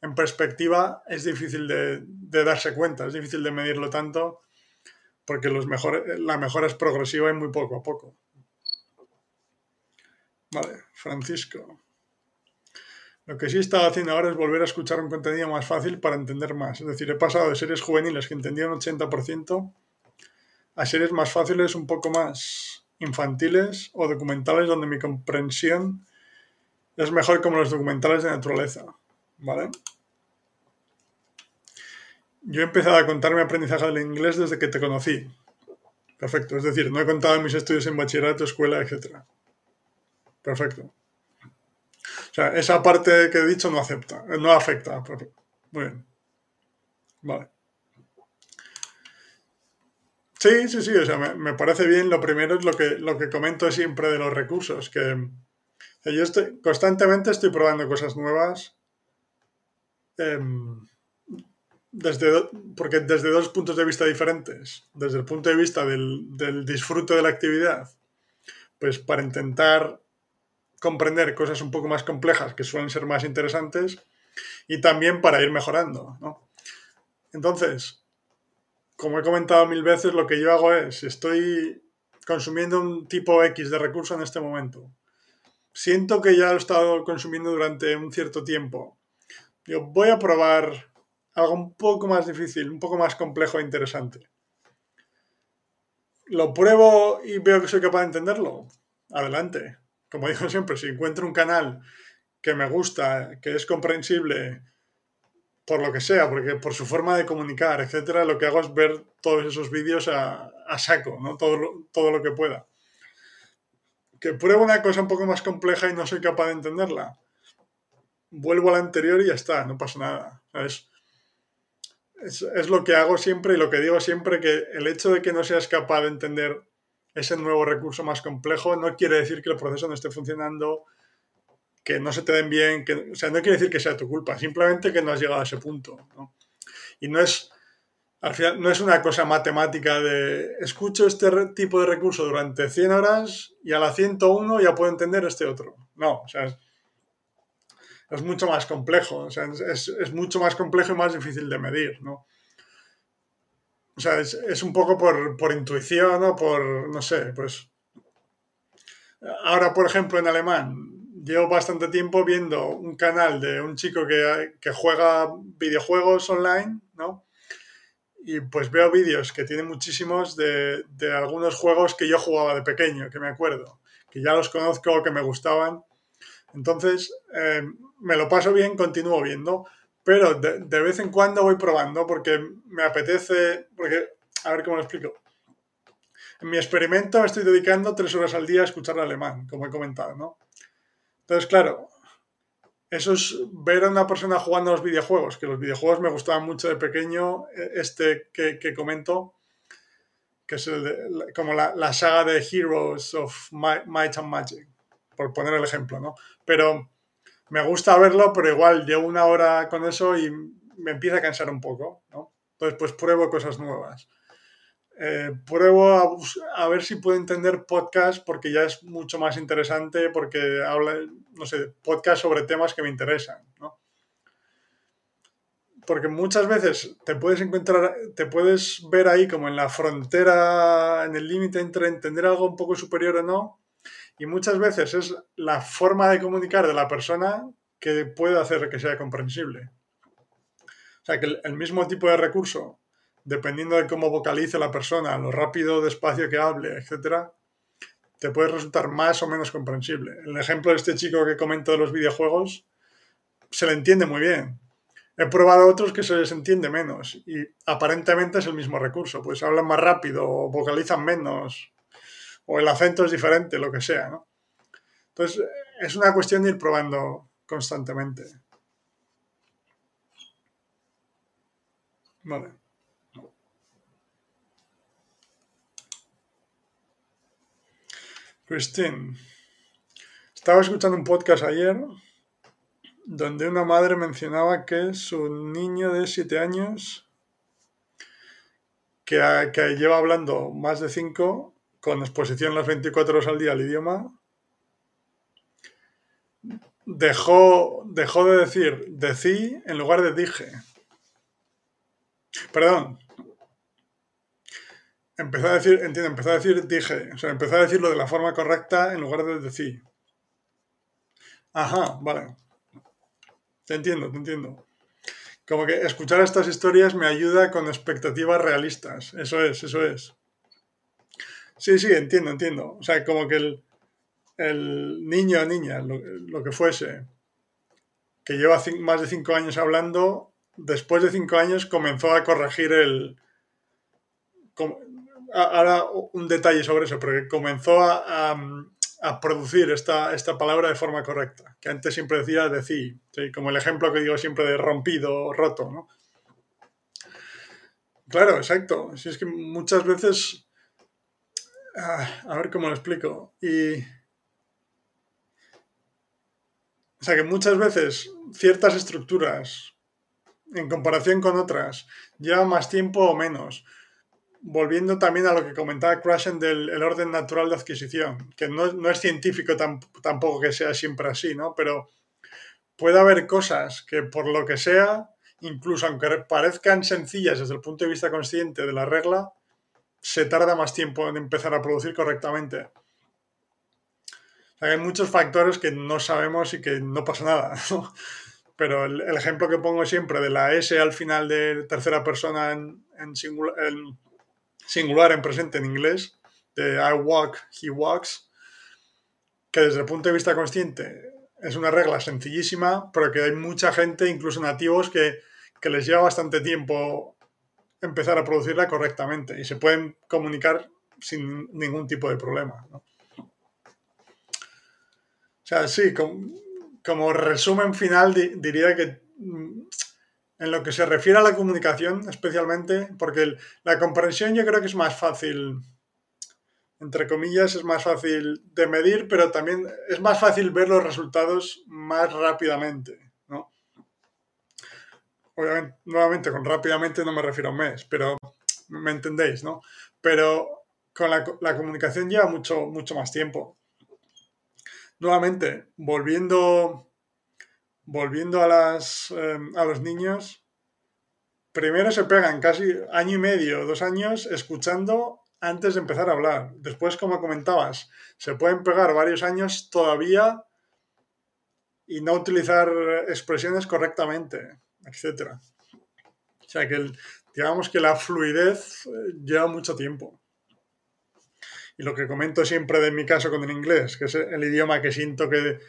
en perspectiva, es difícil de, darse cuenta, es difícil de medirlo tanto, porque los la mejora es progresiva y muy poco a poco. Vale, Francisco. Lo que sí estaba haciendo ahora es volver a escuchar un contenido más fácil para entender más. Es decir, he pasado de series juveniles que entendían 80% a series más fáciles, un poco más infantiles o documentales donde mi comprensión es mejor como los documentales de naturaleza. ¿Vale? Yo he empezado a contar mi aprendizaje del inglés desde que te conocí. Perfecto. Es decir, no he contado mis estudios en bachillerato, escuela, etc. Perfecto. O sea, esa parte que he dicho no acepta, no afecta. Muy bien. Vale. Sí, sí, sí, o sea, me, parece bien. Lo primero es lo que, lo que comento siempre de los recursos, que, yo estoy, constantemente estoy probando cosas nuevas. Em, desde, porque desde dos puntos de vista diferentes. Desde el punto de vista del, del disfrute de la actividad, pues para intentar comprender cosas un poco más complejas que suelen ser más interesantes y también para ir mejorando. ¿no? Entonces, como he comentado mil veces, lo que yo hago es, estoy consumiendo un tipo X de recurso en este momento. Siento que ya lo he estado consumiendo durante un cierto tiempo. Yo voy a probar algo un poco más difícil, un poco más complejo e interesante. ¿Lo pruebo y veo que soy capaz de entenderlo? Adelante. Como digo siempre, si encuentro un canal que me gusta, que es comprensible, por lo que sea, porque por su forma de comunicar, etcétera, lo que hago es ver todos esos vídeos a, saco, ¿no? Todo, todo lo que pueda. Que pruebo una cosa un poco más compleja y no soy capaz de entenderla. Vuelvo a la anterior y ya está, no pasa nada. Es, es, lo que hago siempre y lo que digo siempre, que el hecho de que no seas capaz de entender ese nuevo recurso más complejo no quiere decir que el proceso no esté funcionando, que no se te den bien, que, o sea, no quiere decir que sea tu culpa, simplemente que no has llegado a ese punto. Y no es, al final, no es una cosa matemática de escucho este tipo de recurso durante 100 horas y a la 101 ya puedo entender este otro. No, o sea, es mucho más complejo, o sea, es, es, mucho más complejo y más difícil de medir, ¿no? O sea, es, es un poco por, por, intuición o por, no sé, pues... Ahora, por ejemplo, en alemán, llevo bastante tiempo viendo un canal de un chico que, que juega videojuegos online, ¿no? Y pues veo vídeos que tienen muchísimos de, de algunos juegos que yo jugaba de pequeño, que me acuerdo, que ya los conozco, que me gustaban. Entonces, eh, me lo paso bien, continúo viendo, pero de, vez en cuando voy probando porque me apetece, porque, a ver cómo lo explico. en mi experimento estoy dedicando tres horas al día a escuchar alemán, como he comentado, ¿no? Entonces, claro, eso es ver a una persona jugando a los videojuegos, que los videojuegos me gustaban mucho de pequeño, e, este que, que comento, que es el como la, la, saga de Heroes of Might and Magic, por poner el ejemplo, ¿no? Pero me gusta verlo, pero igual llevo una hora con eso y me empieza a cansar un poco, ¿no? Entonces, pues pruebo cosas nuevas. Eh, pruebo a, a, ver si puedo entender podcast porque ya es mucho más interesante porque habla, no sé, podcast sobre temas que me interesan, ¿no? Porque muchas veces te puedes encontrar, te puedes ver ahí como en la frontera, en el límite entre entender algo un poco superior o no, y muchas veces es la forma de comunicar de la persona que puede hacer que sea comprensible. O sea, que el, mismo tipo de recurso dependiendo de cómo vocalice la persona, lo rápido, despacio que hable, etc., te puede resultar más o menos comprensible. El ejemplo de este chico que comento de los videojuegos se le entiende muy bien. He probado otros que se les entiende menos y aparentemente es el mismo recurso, pues hablan más rápido o vocalizan menos o el acento es diferente, lo que sea. ¿no? Entonces es una cuestión de ir probando constantemente. Vale. Christine, estaba escuchando un podcast ayer donde una madre mencionaba que su niño de 7 años, que, que, lleva hablando más de 5, con exposición las 24 horas al día al idioma, dejó, dejó de decir decí en lugar de dije. Perdón, Empezó a decir, entiendo, empezó a decir dije, o sea, empezó a decirlo de la forma correcta en lugar de decir. Ajá, vale. Te entiendo, te entiendo. Como que escuchar estas historias me ayuda con expectativas realistas. Eso es, eso es. Sí, sí, entiendo, entiendo. O sea, como que el, el niño o niña, lo, que fuese, que lleva más de cinco años hablando, después de cinco años comenzó a corregir el, ahora un detalle sobre eso, porque comenzó a, a, producir esta, esta palabra de forma correcta, que antes siempre decía decir, ¿sí? como el ejemplo que digo siempre de rompido, roto, ¿no? Claro, exacto. Si es que muchas veces... Ah, a ver cómo lo explico. Y... O sea que muchas veces ciertas estructuras, en comparación con otras, llevan más tiempo o menos volviendo también a lo que comentaba Crashen del el orden natural de adquisición, que no, no es científico tam, tampoco que sea siempre así, ¿no? Pero puede haber cosas que por lo que sea, incluso aunque parezcan sencillas desde el punto de vista consciente de la regla, se tarda más tiempo en empezar a producir correctamente. Hay muchos factores que no sabemos y que no pasa nada. Pero el, ejemplo que pongo siempre de la S al final de tercera persona en, en, singular, en singular en presente en inglés, de I walk, he walks, que desde el punto de vista consciente es una regla sencillísima, pero que hay mucha gente, incluso nativos, que, que les lleva bastante tiempo empezar a producirla correctamente y se pueden comunicar sin ningún tipo de problema. O sea, sí, como, resumen final di, diría que en lo que se refiere a la comunicación, especialmente, porque la comprensión yo creo que es más fácil, entre comillas, es más fácil de medir, pero también es más fácil ver los resultados más rápidamente. Obviamente, nuevamente, con rápidamente no me refiero a un mes, pero me entendéis, ¿no? Pero con la, comunicación lleva mucho, mucho más tiempo. Nuevamente, volviendo volviendo a, las, eh, a los niños, primero se pegan casi año y medio, dos años, escuchando antes de empezar a hablar. Después, como comentabas, se pueden pegar varios años todavía y no utilizar expresiones correctamente, etc. O sea que digamos que la fluidez eh, lleva mucho tiempo. Y lo que comento siempre de mi caso con el inglés, que es el idioma que siento que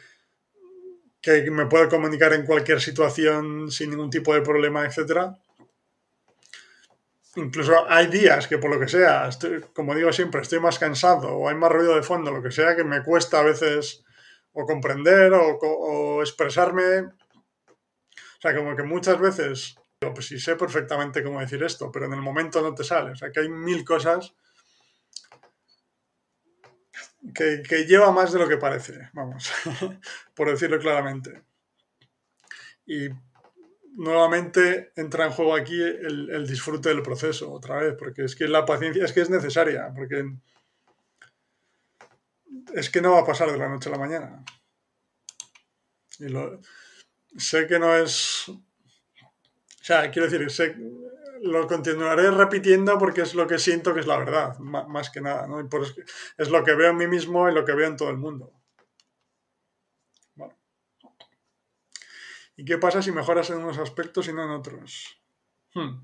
que me puedo comunicar en cualquier situación sin ningún tipo de problema, etc. incluso hay días que por lo que sea, estoy, como digo siempre, estoy más cansado o hay más ruido de fondo, lo que sea, que me cuesta a veces o comprender o, o expresarme. O sea, como que muchas veces, pues sí sé perfectamente cómo decir esto, pero en el momento no te sale. O sea, que hay mil cosas que, que lleva más de lo que parece, vamos, por decirlo claramente. Y nuevamente entra en juego aquí el, disfrute del proceso otra vez, porque es que la paciencia es que es necesaria, porque es que no va a pasar de la noche a la mañana. Y lo, sé que no es... O sea, quiero decir, sé, lo continuaré repitiendo porque es lo que siento que es la verdad, más que nada, ¿no? es lo que veo en mí mismo y lo que veo en todo el mundo. ¿Y qué pasa si mejoras en unos aspectos y no en otros? Hmm.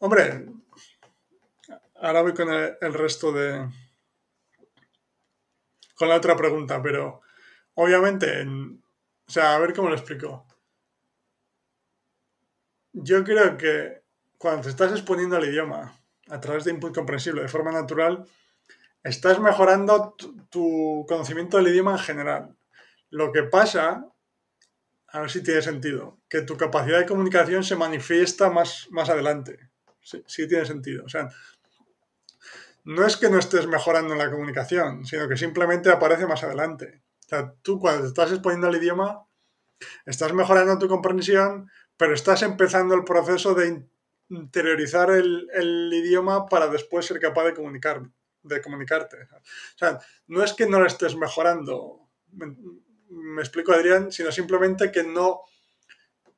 Hombre, ahora voy con el, resto de... con la otra pregunta, pero obviamente, o sea, a ver cómo lo explico. Yo creo que cuando te estás exponiendo al idioma a través de input comprensible de forma natural, estás mejorando tu conocimiento del idioma en general. Lo que pasa a ver si tiene sentido, que tu capacidad de comunicación se manifiesta más, más adelante. Sí, tiene sentido. O sea, no es que no estés mejorando en la comunicación, sino que simplemente aparece más adelante. Sea, tú cuando estás exponiendo al idioma, estás mejorando tu comprensión, pero estás empezando el proceso de interiorizar el, el idioma para después ser capaz de, comunicar, de comunicarte. O sea, no es que no lo estés mejorando me explico Adrián, sino simplemente que no,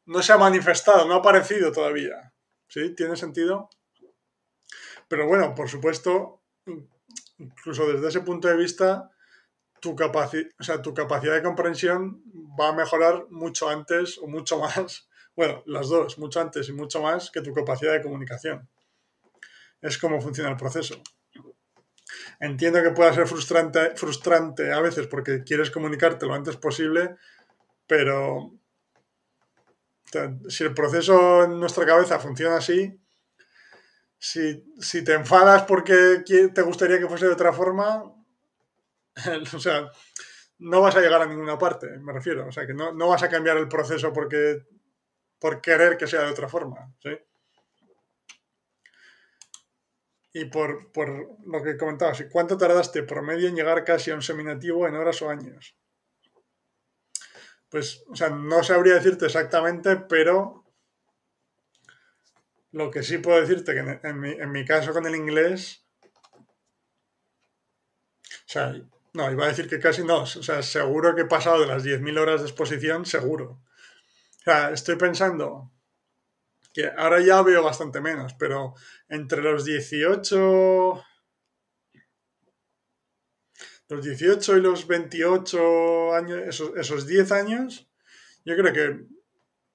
no se ha manifestado, no ha aparecido todavía. ¿Sí? ¿Tiene sentido? Pero bueno, por supuesto, incluso desde ese punto de vista, tu, o sea, tu capacidad de comprensión va a mejorar mucho antes o mucho más, bueno, las dos, mucho antes y mucho más que tu capacidad de comunicación. Es como funciona el proceso. Entiendo que pueda ser frustrante, frustrante a veces porque quieres comunicarte lo antes posible, pero si el proceso en nuestra cabeza funciona así, si, te enfadas porque te gustaría que fuese de otra forma, o sea, no vas a llegar a ninguna parte, me refiero. O sea, que no, no vas a cambiar el proceso porque, por querer que sea de otra forma. Y por, lo que comentabas, ¿cuánto tardaste promedio en llegar casi a un seminativo en horas o años? Pues, o sea, no sabría decirte exactamente, pero lo que sí puedo decirte que en, mi, en mi, caso con el inglés, o sea, no, iba a decir que casi no, o sea, seguro que he pasado de las 10.000 horas de exposición, seguro. O sea, estoy pensando, que ahora ya veo bastante menos, pero entre los 18, los 18 y los 28 años, esos, esos 10 años, yo creo que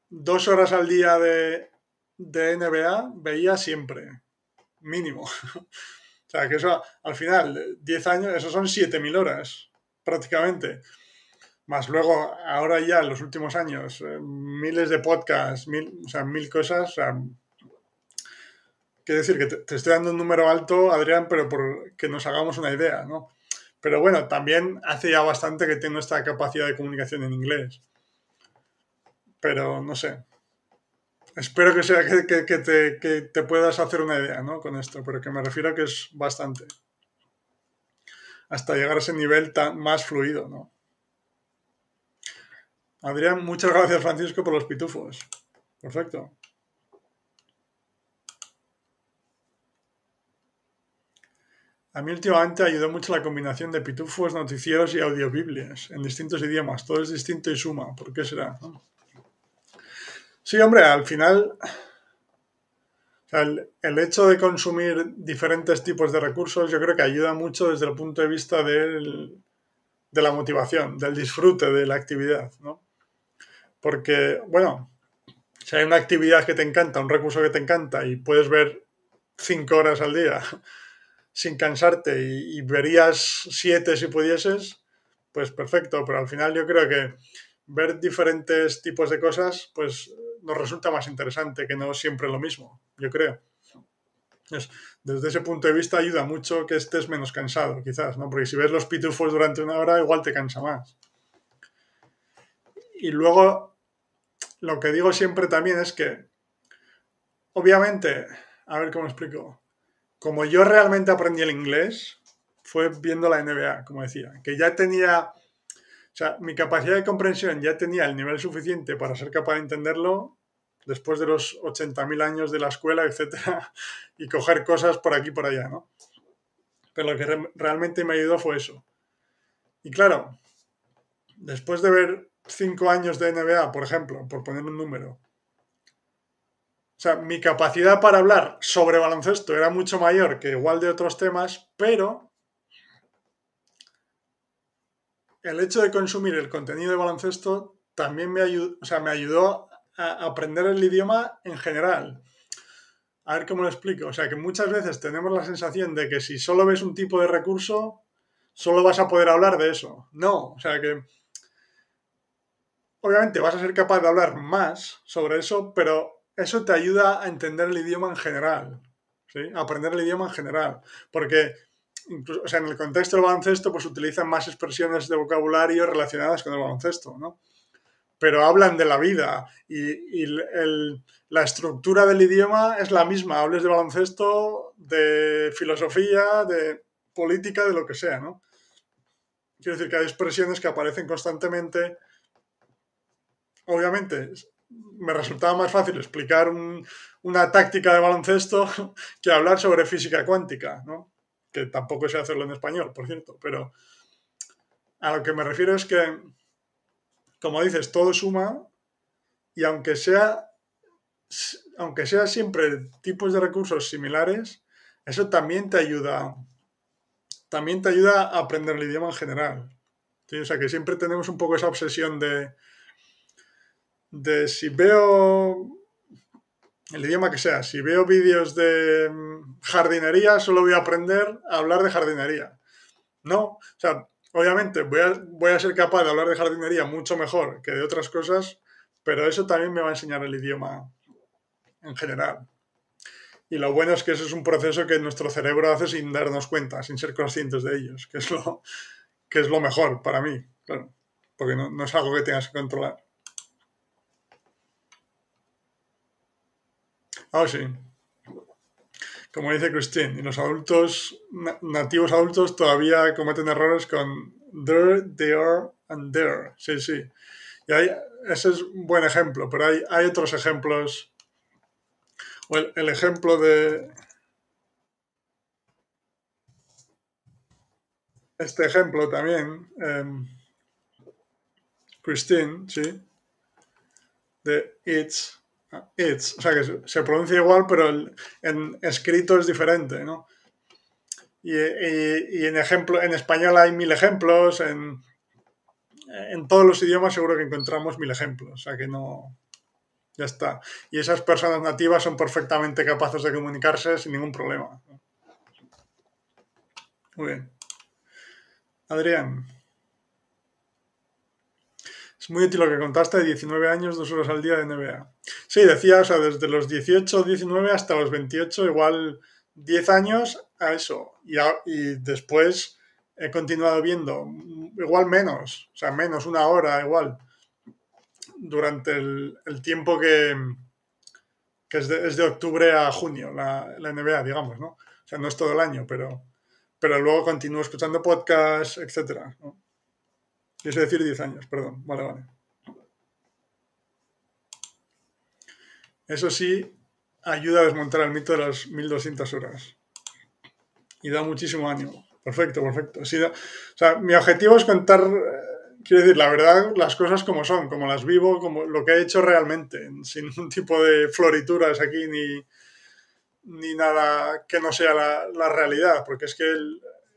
dos horas al día de, de NBA veía siempre, mínimo. o sea, que eso al final, 10 años, eso son 7.000 horas, prácticamente más luego, ahora ya en los últimos años, eh, miles de podcasts, mil, o sea, mil cosas. O sea, quiero decir que te, estoy dando un número alto, Adrián, pero por que nos hagamos una idea, ¿no? Pero bueno, también hace ya bastante que tengo esta capacidad de comunicación en inglés. Pero no sé. Espero que sea que, te, puedas hacer una idea, ¿no? Con esto, pero que me refiero a que es bastante. Hasta llegar a ese nivel tan más fluido, ¿no? Adrián, muchas gracias Francisco por los pitufos. Perfecto. A mí últimamente ayudó mucho la combinación de pitufos, noticieros y audiobiblias en distintos idiomas. Todo es distinto y suma. ¿Por qué será? Sí, hombre, al final el, hecho de consumir diferentes tipos de recursos yo creo que ayuda mucho desde el punto de vista de la motivación, del disfrute de la actividad. ¿no? Porque, bueno, si hay una actividad que te encanta, un recurso que te encanta y puedes ver cinco horas al día sin cansarte y, verías siete si pudieses, pues perfecto. Pero al final yo creo que ver diferentes tipos de cosas, pues nos resulta más interesante que no siempre lo mismo, yo creo. desde ese punto de vista ayuda mucho que estés menos cansado, quizás, ¿no? Porque si ves los pitufos durante una hora, igual te cansa más. Y luego, lo que digo siempre también es que, obviamente, a ver cómo explico, como yo realmente aprendí el inglés, fue viendo la NBA, como decía, que ya tenía, o sea, mi capacidad de comprensión ya tenía el nivel suficiente para ser capaz de entenderlo después de los 80.000 años de la escuela, etcétera, y coger cosas por aquí y por allá, ¿no? Pero lo que realmente me ayudó fue eso. Y claro, después de ver cinco años de NBA, por ejemplo, por poner un número, o sea, mi capacidad para hablar sobre baloncesto era mucho mayor que igual de otros temas, pero el hecho de consumir el contenido de baloncesto también me ayudó, o sea, me ayudó a aprender el idioma en general. A ver cómo lo explico. O sea, que muchas veces tenemos la sensación de que si solo ves un tipo de recurso, solo vas a poder hablar de eso. No, o sea que obviamente vas a ser capaz de hablar más sobre eso, pero eso te ayuda a entender el idioma en general, ¿sí? A aprender el idioma en general, porque incluso, o sea, en el contexto del baloncesto pues utilizan más expresiones de vocabulario relacionadas con el baloncesto, ¿no? Pero hablan de la vida y, la estructura del idioma es la misma, hables de baloncesto, de filosofía, de política, de lo que sea, ¿no? Quiero decir que hay expresiones que aparecen constantemente. Obviamente, me resultaba más fácil explicar una táctica de baloncesto que hablar sobre física cuántica, ¿no? Que tampoco sé hacerlo en español, por cierto, pero a lo que me refiero es que, como dices, todo suma y aunque sea, aunque sea siempre tipos de recursos similares, eso también te ayuda, también te ayuda a aprender el idioma en general. O sea, que siempre tenemos un poco esa obsesión de, de si veo el idioma que sea, si veo vídeos de mm, jardinería, solo voy a aprender a hablar de jardinería. No, o sea, obviamente voy a, voy a ser capaz de hablar de jardinería mucho mejor que de otras cosas, pero eso también me va a enseñar el idioma en general. Y lo bueno es que eso es un proceso que nuestro cerebro hace sin darnos cuenta, sin ser conscientes de ellos, que es lo, que es lo mejor para mí, claro, porque no, no es algo que tengas que controlar. Ah, sí. Como dice Christine, y los adultos, nativos adultos todavía cometen errores con there, there and there. Sí, sí. Y ese es un buen ejemplo, pero hay, hay otros ejemplos. O el, ejemplo de. Este ejemplo también. Em, Christine, sí. De it's It's, o sea que se, pronuncia igual, pero en escrito es diferente, ¿no? Y, en ejemplo, en español hay mil ejemplos, en, en todos los idiomas seguro que encontramos mil ejemplos, o sea que no, ya está. Y esas personas nativas son perfectamente capaces de comunicarse sin ningún problema. Muy bien. Adrián. Es muy útil lo que contaste de 19 años, dos horas al día de NBA. Sí, decía, o sea, desde los 18 o 19 hasta los 28, igual 10 años a eso. Y, y después he continuado viendo, igual menos, o sea, menos una hora, igual, durante el, tiempo que, que es, de, octubre a junio, la, la, NBA, digamos, ¿no? O sea, no es todo el año, pero, pero luego continúo escuchando podcasts, etcétera, ¿no? Es decir 10 años, perdón. Vale, vale. Eso sí, ayuda a desmontar el mito de las 1200 horas. Y da muchísimo ánimo. Perfecto, perfecto. o sea, mi objetivo es contar, eh, quiero decir, la verdad, las cosas como son, como las vivo, como lo que he hecho realmente, sin un tipo de florituras aquí ni, ni nada que no sea la, la realidad, porque es que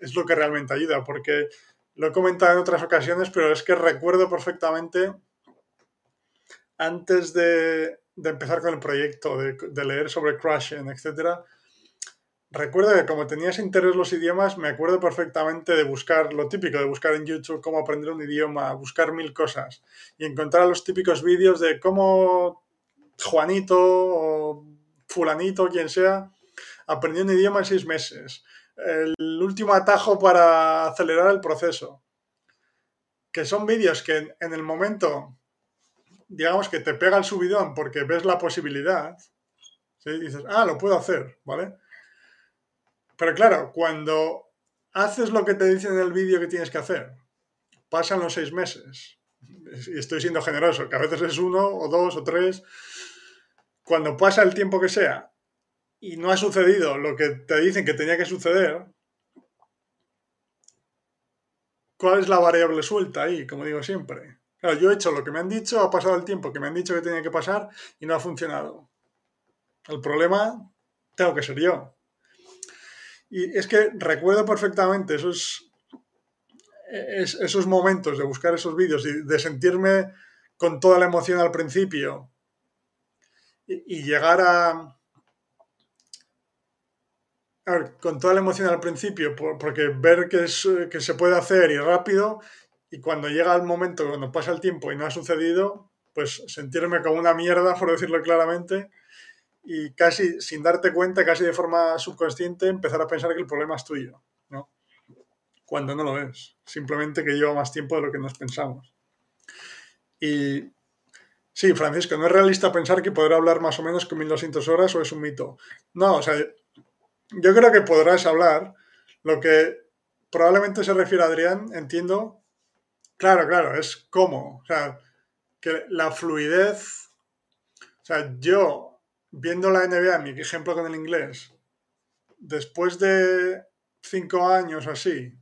es lo que realmente ayuda, porque lo he comentado en otras ocasiones, pero es que recuerdo perfectamente antes de, empezar con el proyecto, de, leer sobre Crashing, etc. Recuerdo que como tenía ese interés en los idiomas, me acuerdo perfectamente de buscar lo típico, de buscar en YouTube cómo aprender un idioma, buscar mil cosas y encontrar los típicos vídeos de cómo Juanito o fulanito, quien sea, aprendió un idioma en seis meses. El último atajo para acelerar el proceso. Que son vídeos que en el momento, digamos que te pega el subidón porque ves la posibilidad. ¿sí? Dices, ah, lo puedo hacer, ¿vale? Pero claro, cuando haces lo que te dicen en el vídeo que tienes que hacer, pasan los seis meses. Y estoy siendo generoso, que a veces es uno o dos o tres. Cuando pasa el tiempo que sea y no ha sucedido lo que te dicen que tenía que suceder, ¿cuál es la variable suelta ahí? Como digo siempre. Yo he hecho lo que me han dicho, ha pasado el tiempo que me han dicho que tenía que pasar y no ha funcionado. El problema tengo que ser yo. Y es que recuerdo perfectamente esos, esos momentos de buscar esos vídeos y de sentirme con toda la emoción al principio y, llegar a, con toda la emoción al principio, porque ver que, que se puede hacer y rápido, y cuando llega el momento, cuando pasa el tiempo y no ha sucedido, pues sentirme como una mierda, por decirlo claramente, y casi sin darte cuenta, casi de forma subconsciente, empezar a pensar que el problema es tuyo, ¿no? Cuando no lo es, simplemente que lleva más tiempo de lo que nos pensamos. Y sí, Francisco, no es realista pensar que podrá hablar más o menos con 1200 horas o es un mito. No, o sea, yo creo que podrás hablar. Lo que probablemente se refiere a Adrián, entiendo. Claro, claro, es cómo. O sea, que la fluidez. O sea, yo viendo la NBA, mi ejemplo con el inglés, después de cinco años así,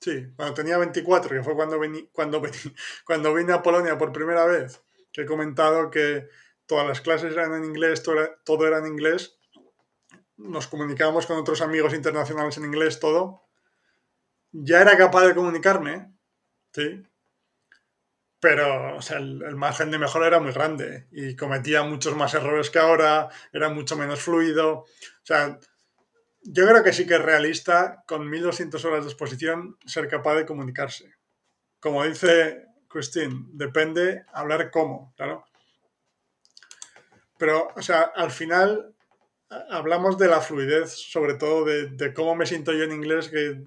sí, cuando tenía 24, que fue cuando, cuando, cuando vine a Polonia por primera vez, que he comentado que todas las clases eran en inglés, todo era, en inglés, nos comunicábamos con otros amigos internacionales en inglés, todo, ya era capaz de comunicarme, ¿sí? pero o sea, el, margen de mejora era muy grande y cometía muchos más errores que ahora, era mucho menos fluido. O sea, yo creo que sí que es realista, con 1200 horas de exposición, ser capaz de comunicarse. Como dice Christine, depende hablar cómo, claro. Pero, o sea, al final hablamos de la fluidez, sobre todo de, cómo me siento yo en inglés, que,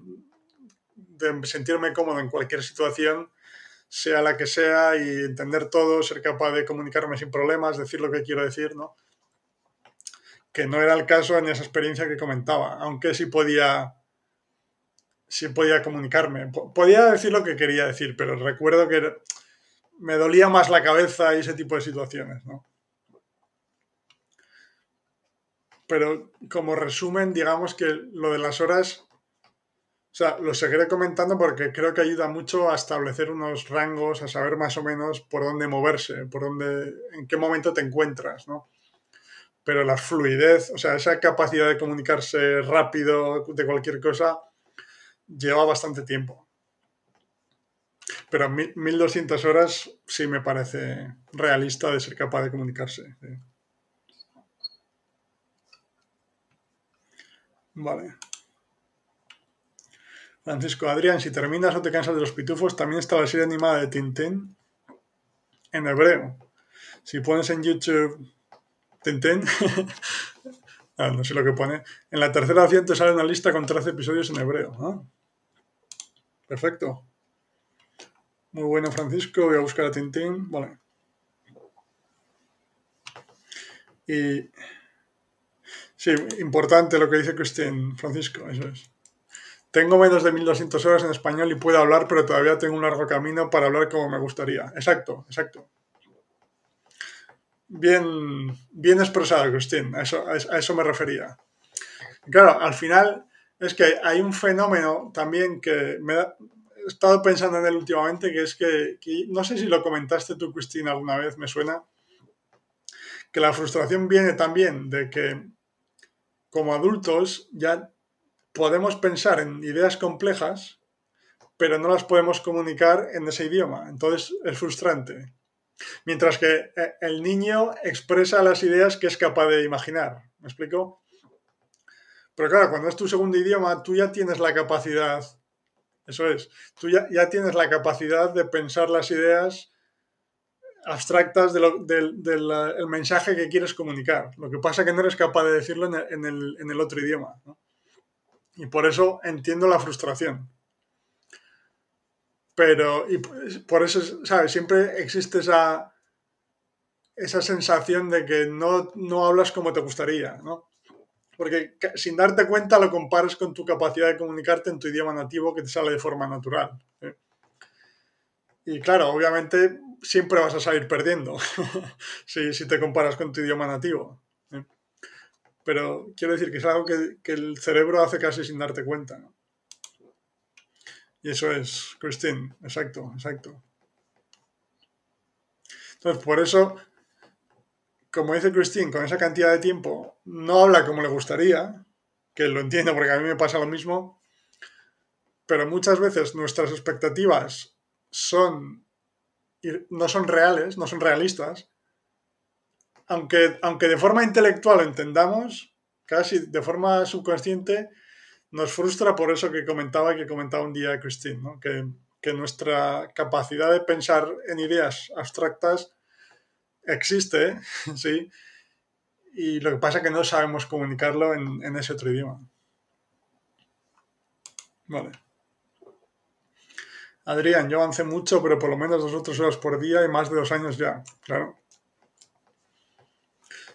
de sentirme cómodo en cualquier situación sea la que sea, y entender todo, ser capaz de comunicarme sin problemas, decir lo que quiero decir, ¿no? Que no era el caso en esa experiencia que comentaba, aunque sí podía, sí podía comunicarme. Podía decir lo que quería decir, pero recuerdo que me dolía más la cabeza y ese tipo de situaciones, ¿no? Pero como resumen, digamos que lo de las horas o sea, lo seguiré comentando porque creo que ayuda mucho a establecer unos rangos, a saber más o menos por dónde moverse, por dónde, en qué momento te encuentras, ¿no? Pero la fluidez, o sea, esa capacidad de comunicarse rápido de cualquier cosa, lleva bastante tiempo. Pero 1200 horas sí me parece realista de ser capaz de comunicarse. Vale. Francisco Adrián, si terminas o te cansas de los pitufos, también está la serie animada de Tintín en hebreo. Si pones en YouTube Tintín, ah, no sé lo que pone, en la tercera opción te sale una lista con 13 episodios en hebreo. Perfecto. Muy bueno, Francisco. Voy a buscar a Tintín. Vale. Y sí, importante lo que dice Cristian Francisco, eso es. Tengo menos de 1200 horas en español y puedo hablar, pero todavía tengo un largo camino para hablar como me gustaría. Exacto, exacto. Bien, bien expresado, Cristín, a eso, eso me refería. Claro, al final es que hay un fenómeno también que me he estado pensando en él últimamente, que es que, que no sé si lo comentaste tú, Cristina, alguna vez, me suena, que la frustración viene también de que como adultos ya podemos pensar en ideas complejas, pero no las podemos comunicar en ese idioma. Entonces es frustrante. Mientras que eh, el niño expresa las ideas que es capaz de imaginar. ¿Me explico? Pero claro, cuando es tu segundo idioma, tú ya tienes la capacidad, eso es, tú ya, ya tienes la capacidad de pensar las ideas abstractas del mensaje que quieres comunicar. Lo que pasa es que no eres capaz de decirlo en el, otro idioma. Y por eso entiendo la frustración. Pero, y por eso, ¿sabes? Siempre existe esa, esa sensación de que no, no hablas como te gustaría, ¿no? Porque sin darte cuenta lo compares con tu capacidad de comunicarte en tu idioma nativo que te sale de forma natural. Y claro, obviamente siempre vas a salir perdiendo si, si, te comparas con tu idioma nativo. Pero quiero decir que es algo que, que, el cerebro hace casi sin darte cuenta. Y eso es, Christine, exacto, exacto. Entonces, por eso como dice Christine, con esa cantidad de tiempo, no habla como le gustaría, que lo entiendo porque a mí me pasa lo mismo, pero muchas veces nuestras expectativas son, no son reales, no son realistas, aunque, aunque de forma intelectual lo entendamos, casi de forma subconsciente, nos frustra por eso que comentaba, que comentaba un día Christine, ¿no? que, que nuestra capacidad de pensar en ideas abstractas existe, sí, y lo que pasa es que no sabemos comunicarlo en, ese otro idioma. Vale. Adrián, yo avancé mucho, pero por lo menos dos o tres horas por día y más de dos años ya, claro.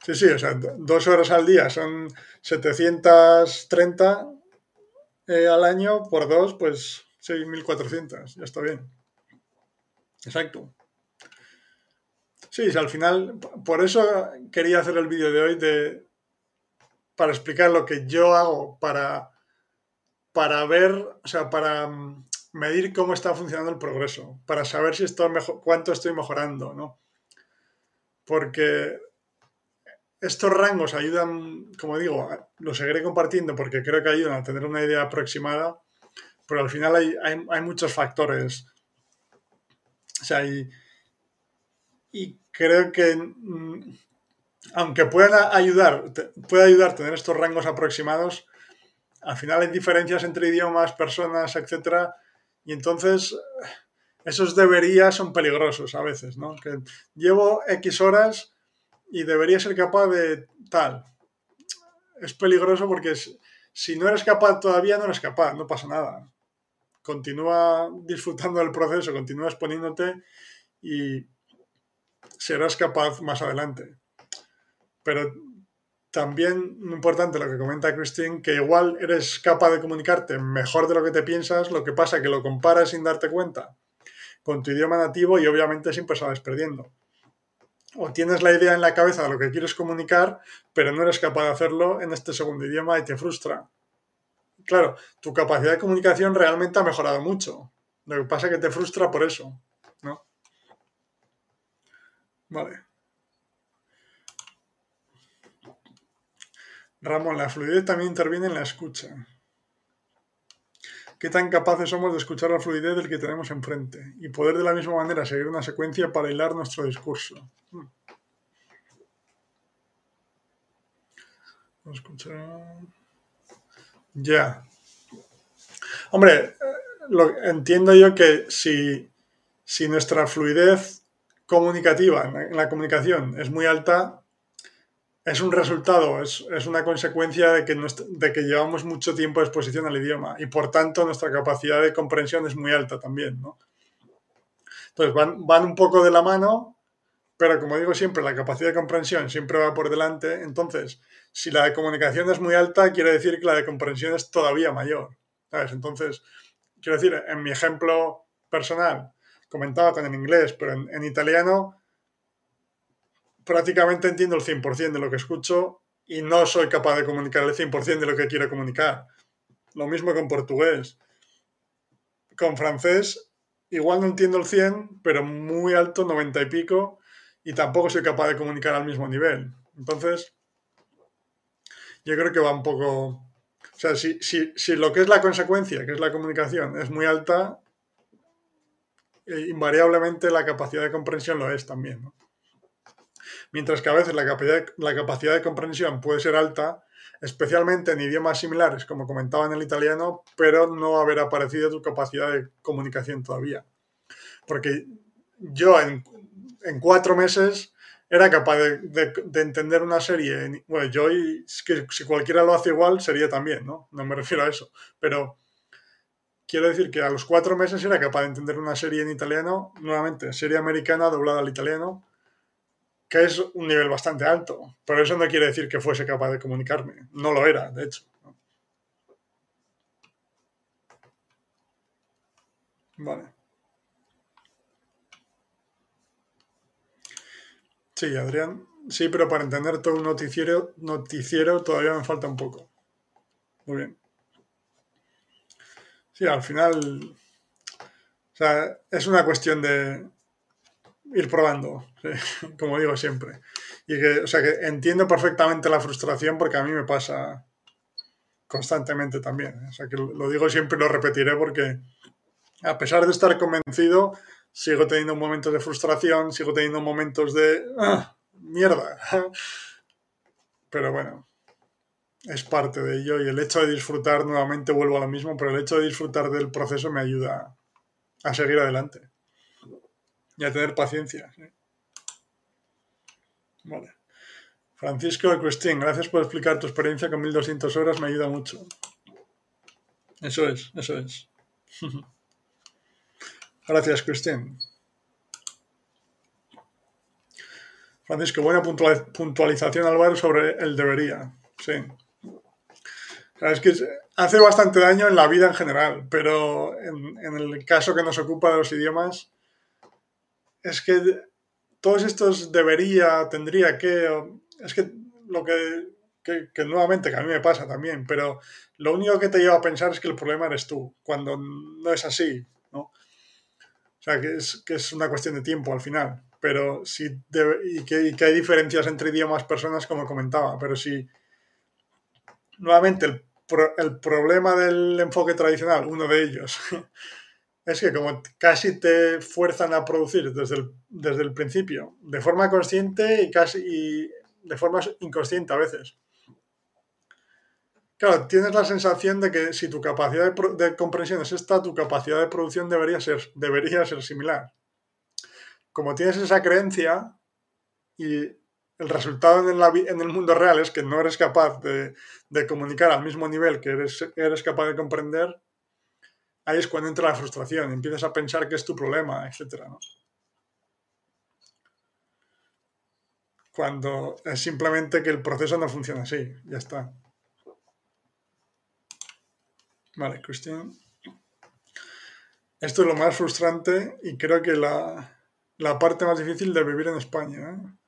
Sí, sí, o sea, dos horas al día son 730 eh, al año por dos, pues 6.400, ya está bien. Exacto. Sí, al final, por eso quería hacer el vídeo de hoy de, para explicar lo que yo hago para, para ver, o sea, para mm, medir cómo está funcionando el progreso, para saber si estoy mejor, cuánto estoy mejorando, ¿no? Porque estos rangos ayudan, como digo, lo seguiré compartiendo porque creo que ayudan a tener una idea aproximada, pero al final hay, hay muchos factores. O sea, hay, y creo que mm, aunque pueda ayudar, puede ayudar tener estos rangos aproximados, al final hay diferencias entre idiomas, personas, etc. Y entonces esos deberías son peligrosos a veces, ¿no? Llevo X horas y debería ser capaz de tal. Es peligroso porque si no eres capaz todavía, no eres capaz, no pasa nada. Continúa disfrutando del proceso, continúa exponiéndote y, serás capaz más adelante. Pero también importante lo que comenta Christine, que igual eres capaz de comunicarte mejor de lo que te piensas, lo que pasa que lo comparas sin darte cuenta con tu idioma nativo y obviamente siempre sales perdiendo. O tienes la idea en la cabeza de lo que quieres comunicar, pero no eres capaz de hacerlo en este segundo idioma y te frustra. Claro, tu capacidad de comunicación realmente ha mejorado mucho. Lo que pasa es que te frustra por eso, ¿no? Vale. Ramón, la fluidez también interviene en la escucha. ¿Qué tan capaces somos de escuchar la fluidez del que tenemos enfrente y poder de la misma manera seguir una secuencia para hilar nuestro discurso? Hmm. Ya. Hombre, eh, lo, entiendo yo que si, si nuestra fluidez comunicativa, en la comunicación es muy alta, es un resultado, es, una consecuencia de que, de que llevamos mucho tiempo de exposición al idioma y por tanto nuestra capacidad de comprensión es muy alta también. ¿no? Entonces van, van un poco de la mano, pero como digo siempre, la capacidad de comprensión siempre va por delante. Entonces, si la de comunicación es muy alta, quiere decir que la de comprensión es todavía mayor. ¿sabes? Entonces, quiero decir, en mi ejemplo personal, comentaba con el inglés, pero en, italiano prácticamente entiendo el 100% de lo que escucho y no soy capaz de comunicar el 100% de lo que quiero comunicar. Lo mismo con portugués. Con francés, igual no entiendo el 100, pero muy alto, 90 y pico, y tampoco soy capaz de comunicar al mismo nivel. Entonces, yo creo que va un poco... O sea, si, si lo que es la consecuencia, que es la comunicación, es muy alta, eh, invariablemente la capacidad de comprensión lo es también. Mientras que a veces la capacidad, la capacidad de comprensión puede ser alta, especialmente en idiomas similares, como comentaba en el italiano, pero no haber aparecido tu capacidad de comunicación todavía. Porque yo, en, en cuatro meses era capaz de, entender una serie. Bueno, yo, y, si cualquiera lo hace igual, sería también, ¿no? No me refiero a eso. Pero quiero decir que a los cuatro meses era capaz de entender una serie en italiano, nuevamente, serie americana doblada al italiano, que es un nivel bastante alto. Pero eso no quiere decir que fuese capaz de comunicarme. No lo era, de hecho. Vale. Sí, Adrián. Sí, pero para entender todo un noticiero, noticiero todavía me falta un poco. Muy bien. Sí, al final. O sea, es una cuestión de ir probando, como digo siempre. Y que, o sea, que entiendo perfectamente la frustración porque a mí me pasa constantemente también. O sea, que lo digo siempre y lo repetiré porque a pesar de estar convencido, sigo teniendo momentos de frustración, sigo teniendo momentos de ah, mierda. Pero bueno, es parte de ello y el hecho de disfrutar, nuevamente vuelvo a lo mismo, pero el hecho de disfrutar del proceso me ayuda a seguir adelante y a tener paciencia. Vale. Francisco Cristín, gracias por explicar tu experiencia con 1200 horas, me ayuda mucho. Eso es, eso es. Gracias, Cristian. Francisco, buena puntualización, Álvaro, sobre el debería. Sí. es que hace bastante daño en la vida en general, pero en, el caso que nos ocupa de los idiomas, es que todos estos debería, tendría que, es que lo que, que, nuevamente, que a mí me pasa también, pero lo único que te lleva a pensar es que el problema eres tú, cuando no es así, ¿no? O sea, que es, que es una cuestión de tiempo al final. Pero sí, y, que, hay diferencias entre idiomas, personas, como comentaba. Pero sí, nuevamente, el, el problema del enfoque tradicional, uno de ellos, es que como casi te fuerzan a producir desde el, desde el principio, de forma consciente y casi y de forma inconsciente a veces. Claro, tienes la sensación de que si tu capacidad de, comprensión es esta, tu capacidad de producción debería ser, debería ser similar. Como tienes esa creencia y el resultado en, el mundo real es que no eres capaz de, comunicar al mismo nivel que eres, eres capaz de comprender, ahí es cuando entra la frustración, empiezas a pensar que es tu problema, etc. Cuando es simplemente que el proceso no funciona así, ya está. Vale, Cristian. Esto es lo más frustrante y creo que la, parte más difícil de vivir en España. ¿eh?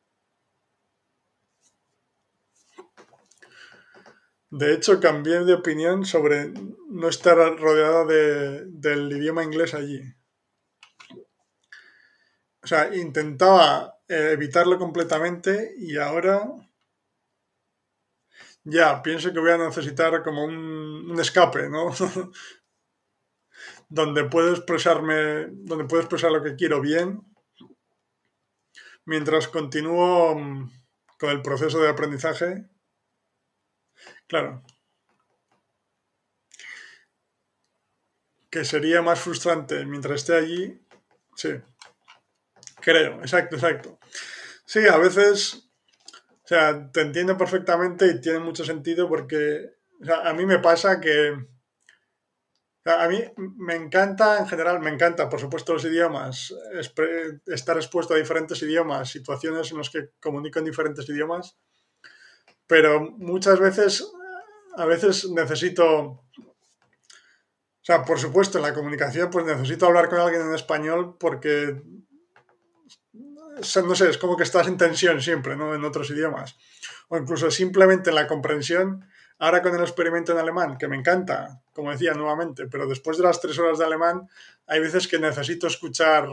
De hecho, cambié de opinión sobre no estar rodeada del idioma inglés allí. O sea, intentaba eh, evitarlo completamente y ahora ya, pienso que voy a necesitar como un, escape, ¿no? donde puedo expresarme, donde puedo expresar lo que quiero bien, mientras continúo mm, con el proceso de aprendizaje. Claro. Que sería más frustrante mientras esté allí. Sí. Creo, exacto, exacto. Sí, a veces o sea, te entiendo perfectamente y tiene mucho sentido porque a mí me pasa que... a mí me encanta, en general, me encanta, por supuesto, los idiomas, estar expuesto a diferentes idiomas, situaciones en las que comunico en diferentes idiomas, pero muchas veces, a veces necesito... O sea, por supuesto, en la comunicación, pues necesito hablar con alguien en español porque no sé, es como que estás en tensión siempre, ¿no? En otros idiomas. O incluso simplemente en la comprensión. Ahora con el experimento en alemán, que me encanta, como decía nuevamente, pero después de las tres horas de alemán, hay veces que necesito escuchar,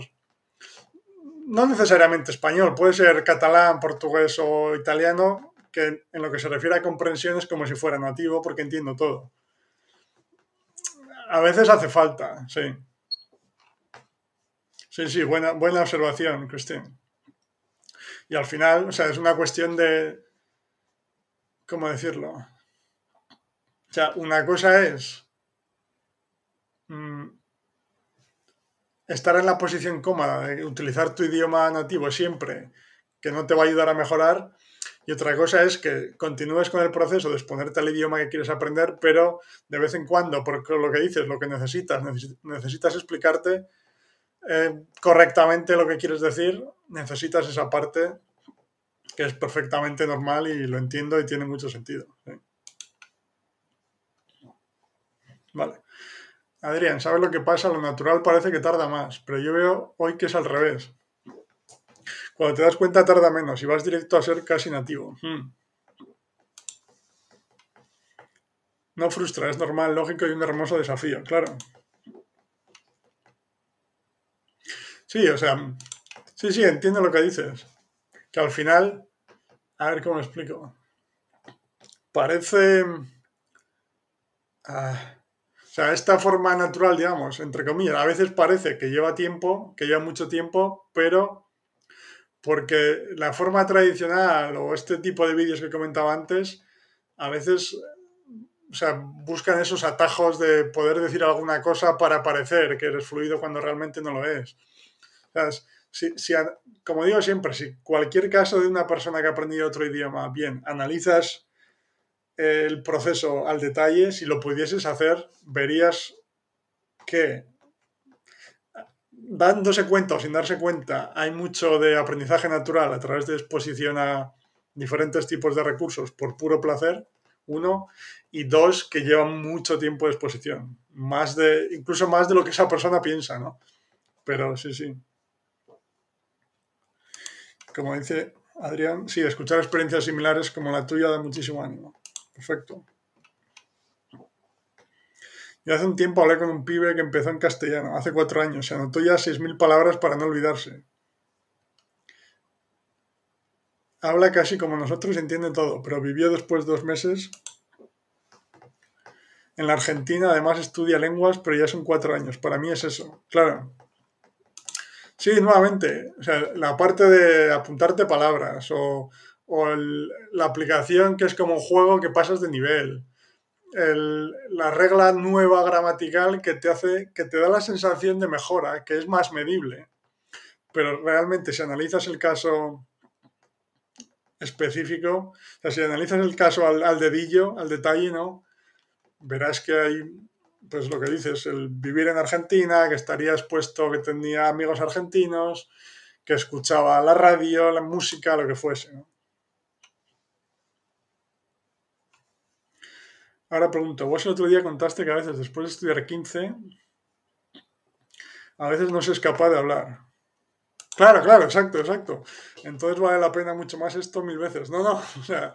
no necesariamente español, puede ser catalán, portugués o italiano, que en lo que se refiere a comprensión es como si fuera nativo, porque entiendo todo. A veces hace falta, sí. Sí, sí, buena, buena observación, Cristín. Y al final, o sea, es una cuestión de, ¿cómo decirlo? O sea, una cosa es mm, estar en la posición cómoda de utilizar tu idioma nativo siempre, que no te va a ayudar a mejorar. Y otra cosa es que continúes con el proceso de exponerte al idioma que quieres aprender, pero de vez en cuando, porque lo que dices, lo que necesitas, necesitas explicarte eh, correctamente lo que quieres decir, necesitas esa parte que es perfectamente normal y lo entiendo y tiene mucho sentido. Vale. Adrián, ¿sabes lo que pasa? Lo natural parece que tarda más, pero yo veo hoy que es al revés. Cuando te das cuenta tarda menos y vas directo a ser casi nativo. Hmm. No frustra, es normal, lógico y un hermoso desafío, claro. Sí, o sea, sí, sí, entiendo lo que dices. Que al final, a ver cómo explico. Parece... Ah, o sea, esta forma natural, digamos, entre comillas, a veces parece que lleva tiempo, que lleva mucho tiempo, pero porque la forma tradicional o este tipo de vídeos que comentaba antes, a veces o sea, buscan esos atajos de poder decir alguna cosa para parecer que eres fluido cuando realmente no lo es. Si, si, como digo siempre, si cualquier caso de una persona que ha aprendido otro idioma, bien, analizas el proceso al detalle, si lo pudieses hacer, verías que dándose cuenta o sin darse cuenta, hay mucho de aprendizaje natural a través de exposición a diferentes tipos de recursos por puro placer, uno, y dos, que llevan mucho tiempo de exposición, más de, incluso más de lo que esa persona piensa, ¿no? Pero sí, sí. Como dice Adrián, sí, escuchar experiencias similares como la tuya da muchísimo ánimo. Perfecto. Yo hace un tiempo hablé con un pibe que empezó en castellano, hace cuatro años. Se anotó ya 6.000 palabras para no olvidarse. Habla casi como nosotros y entiende todo, pero vivió después de dos meses en la Argentina. Además estudia lenguas, pero ya son cuatro años. Para mí es eso, claro. Sí, nuevamente, o sea, la parte de apuntarte palabras o la aplicación que es como un juego que pasas de nivel. La regla nueva gramatical que te hace, que te da la sensación de mejora, que es más medible. Pero realmente si analizas el caso específico, o sea, si analizas el caso al, al dedillo, al detalle, ¿no? Verás que hay, pues lo que dices, el vivir en Argentina, que estaría expuesto, que tenía amigos argentinos, que escuchaba la radio, la música, lo que fuese, ¿no? Ahora pregunto, vos el otro día contaste que a veces después de estudiar 15, a veces no se es capaz de hablar. Claro, claro, exacto, exacto. Entonces vale la pena mucho más esto mil veces. No, no, o sea,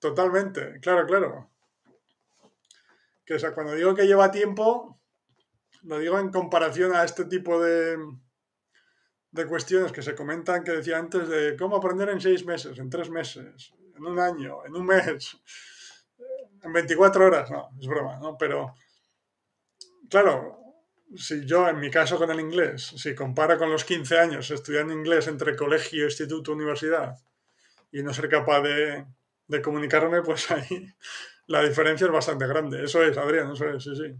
totalmente, claro, claro. Que o sea, cuando digo que lleva tiempo, lo digo en comparación a este tipo de, de cuestiones que se comentan que decía antes de cómo aprender en seis meses, en tres meses, en un año, en un mes en 24 horas, no, es broma, ¿no? Pero, claro, si yo, en mi caso con el inglés, si comparo con los 15 años estudiando inglés entre colegio, instituto, universidad, y no ser capaz de, de comunicarme, pues ahí la diferencia es bastante grande. Eso es, Adrián, eso es, sí, sí.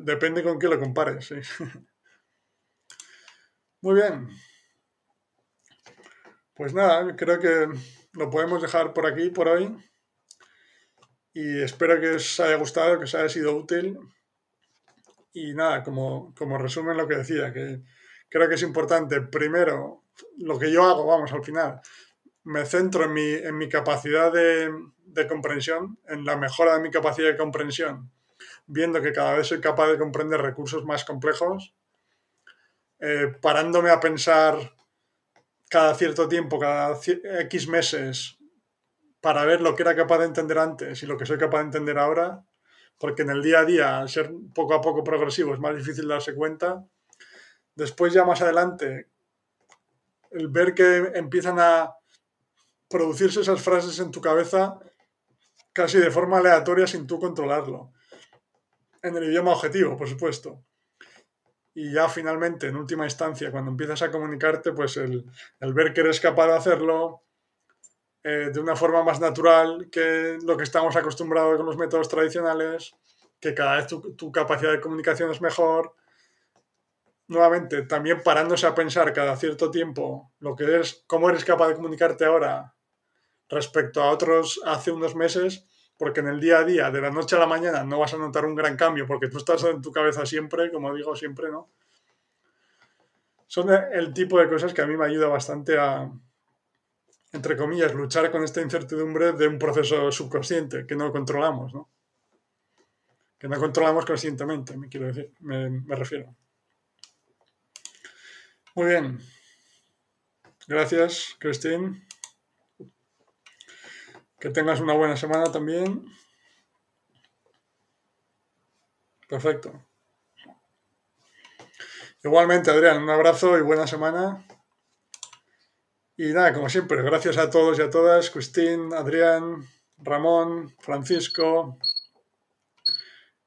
depende con qué lo compares, sí. Muy bien. Pues nada, creo que lo podemos dejar por aquí, por hoy y espero que os haya gustado, que os haya sido útil. Y nada, como, como resumen lo que decía, que creo que es importante, primero, lo que yo hago, vamos, al final, me centro en mi, en mi capacidad de, comprensión, en la mejora de mi capacidad de comprensión, viendo que cada vez soy capaz de comprender recursos más complejos, eh, parándome a pensar cada cierto tiempo, cada X meses, para ver lo que era capaz de entender antes y lo que soy capaz de entender ahora, porque en el día a día, al ser poco a poco progresivo, es más difícil darse cuenta. Después ya más adelante, el ver que empiezan a producirse esas frases en tu cabeza casi de forma aleatoria sin tú controlarlo. En el idioma objetivo, por supuesto. Y ya finalmente, en última instancia, cuando empiezas a comunicarte, pues el, el ver que eres capaz de hacerlo, eh, de una forma más natural que lo que estamos acostumbrados con los métodos tradicionales, que cada vez tu, capacidad de comunicación es mejor nuevamente, también parándose a pensar cada cierto tiempo lo que es, cómo eres capaz de comunicarte ahora respecto a otros hace unos meses, porque en el día a día, de la noche a la mañana, no vas a notar un gran cambio, porque tú estás en tu cabeza siempre, como digo siempre, ¿no? Son el tipo de cosas que a mí me ayuda bastante a, entre comillas, luchar con esta incertidumbre de un proceso subconsciente que no controlamos, ¿no? Que no controlamos conscientemente, me quiero decir, me, me refiero. Muy bien. Gracias, Christine. Que tengas una buena semana también. Perfecto. Igualmente, Adrián, un abrazo y buena semana. Y nada, como siempre, gracias a todos y a todas, Cristín, Adrián, Ramón, Francisco.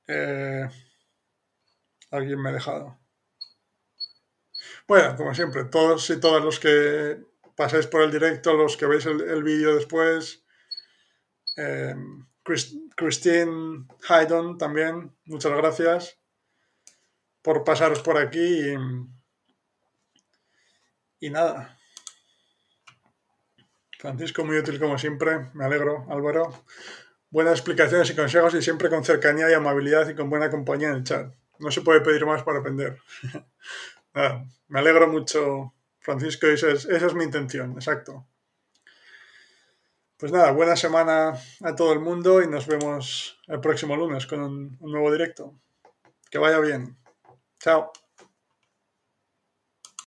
Eh, alguien me ha dejado. Bueno, como siempre, todos y todas los que pasáis por el directo, los que veis el vídeo después, eh, Christine Haydon también, muchas gracias por pasaros por aquí y, nada. Francisco, muy útil como siempre, me alegro, Álvaro. Buenas explicaciones y consejos y siempre con cercanía y amabilidad y con buena compañía en el chat. No se puede pedir más para aprender. me alegro mucho, Francisco, y esa es mi intención, exacto. Pues nada, buena semana a todo el mundo y nos vemos el próximo lunes con un, nuevo directo. Que vaya bien. Chao.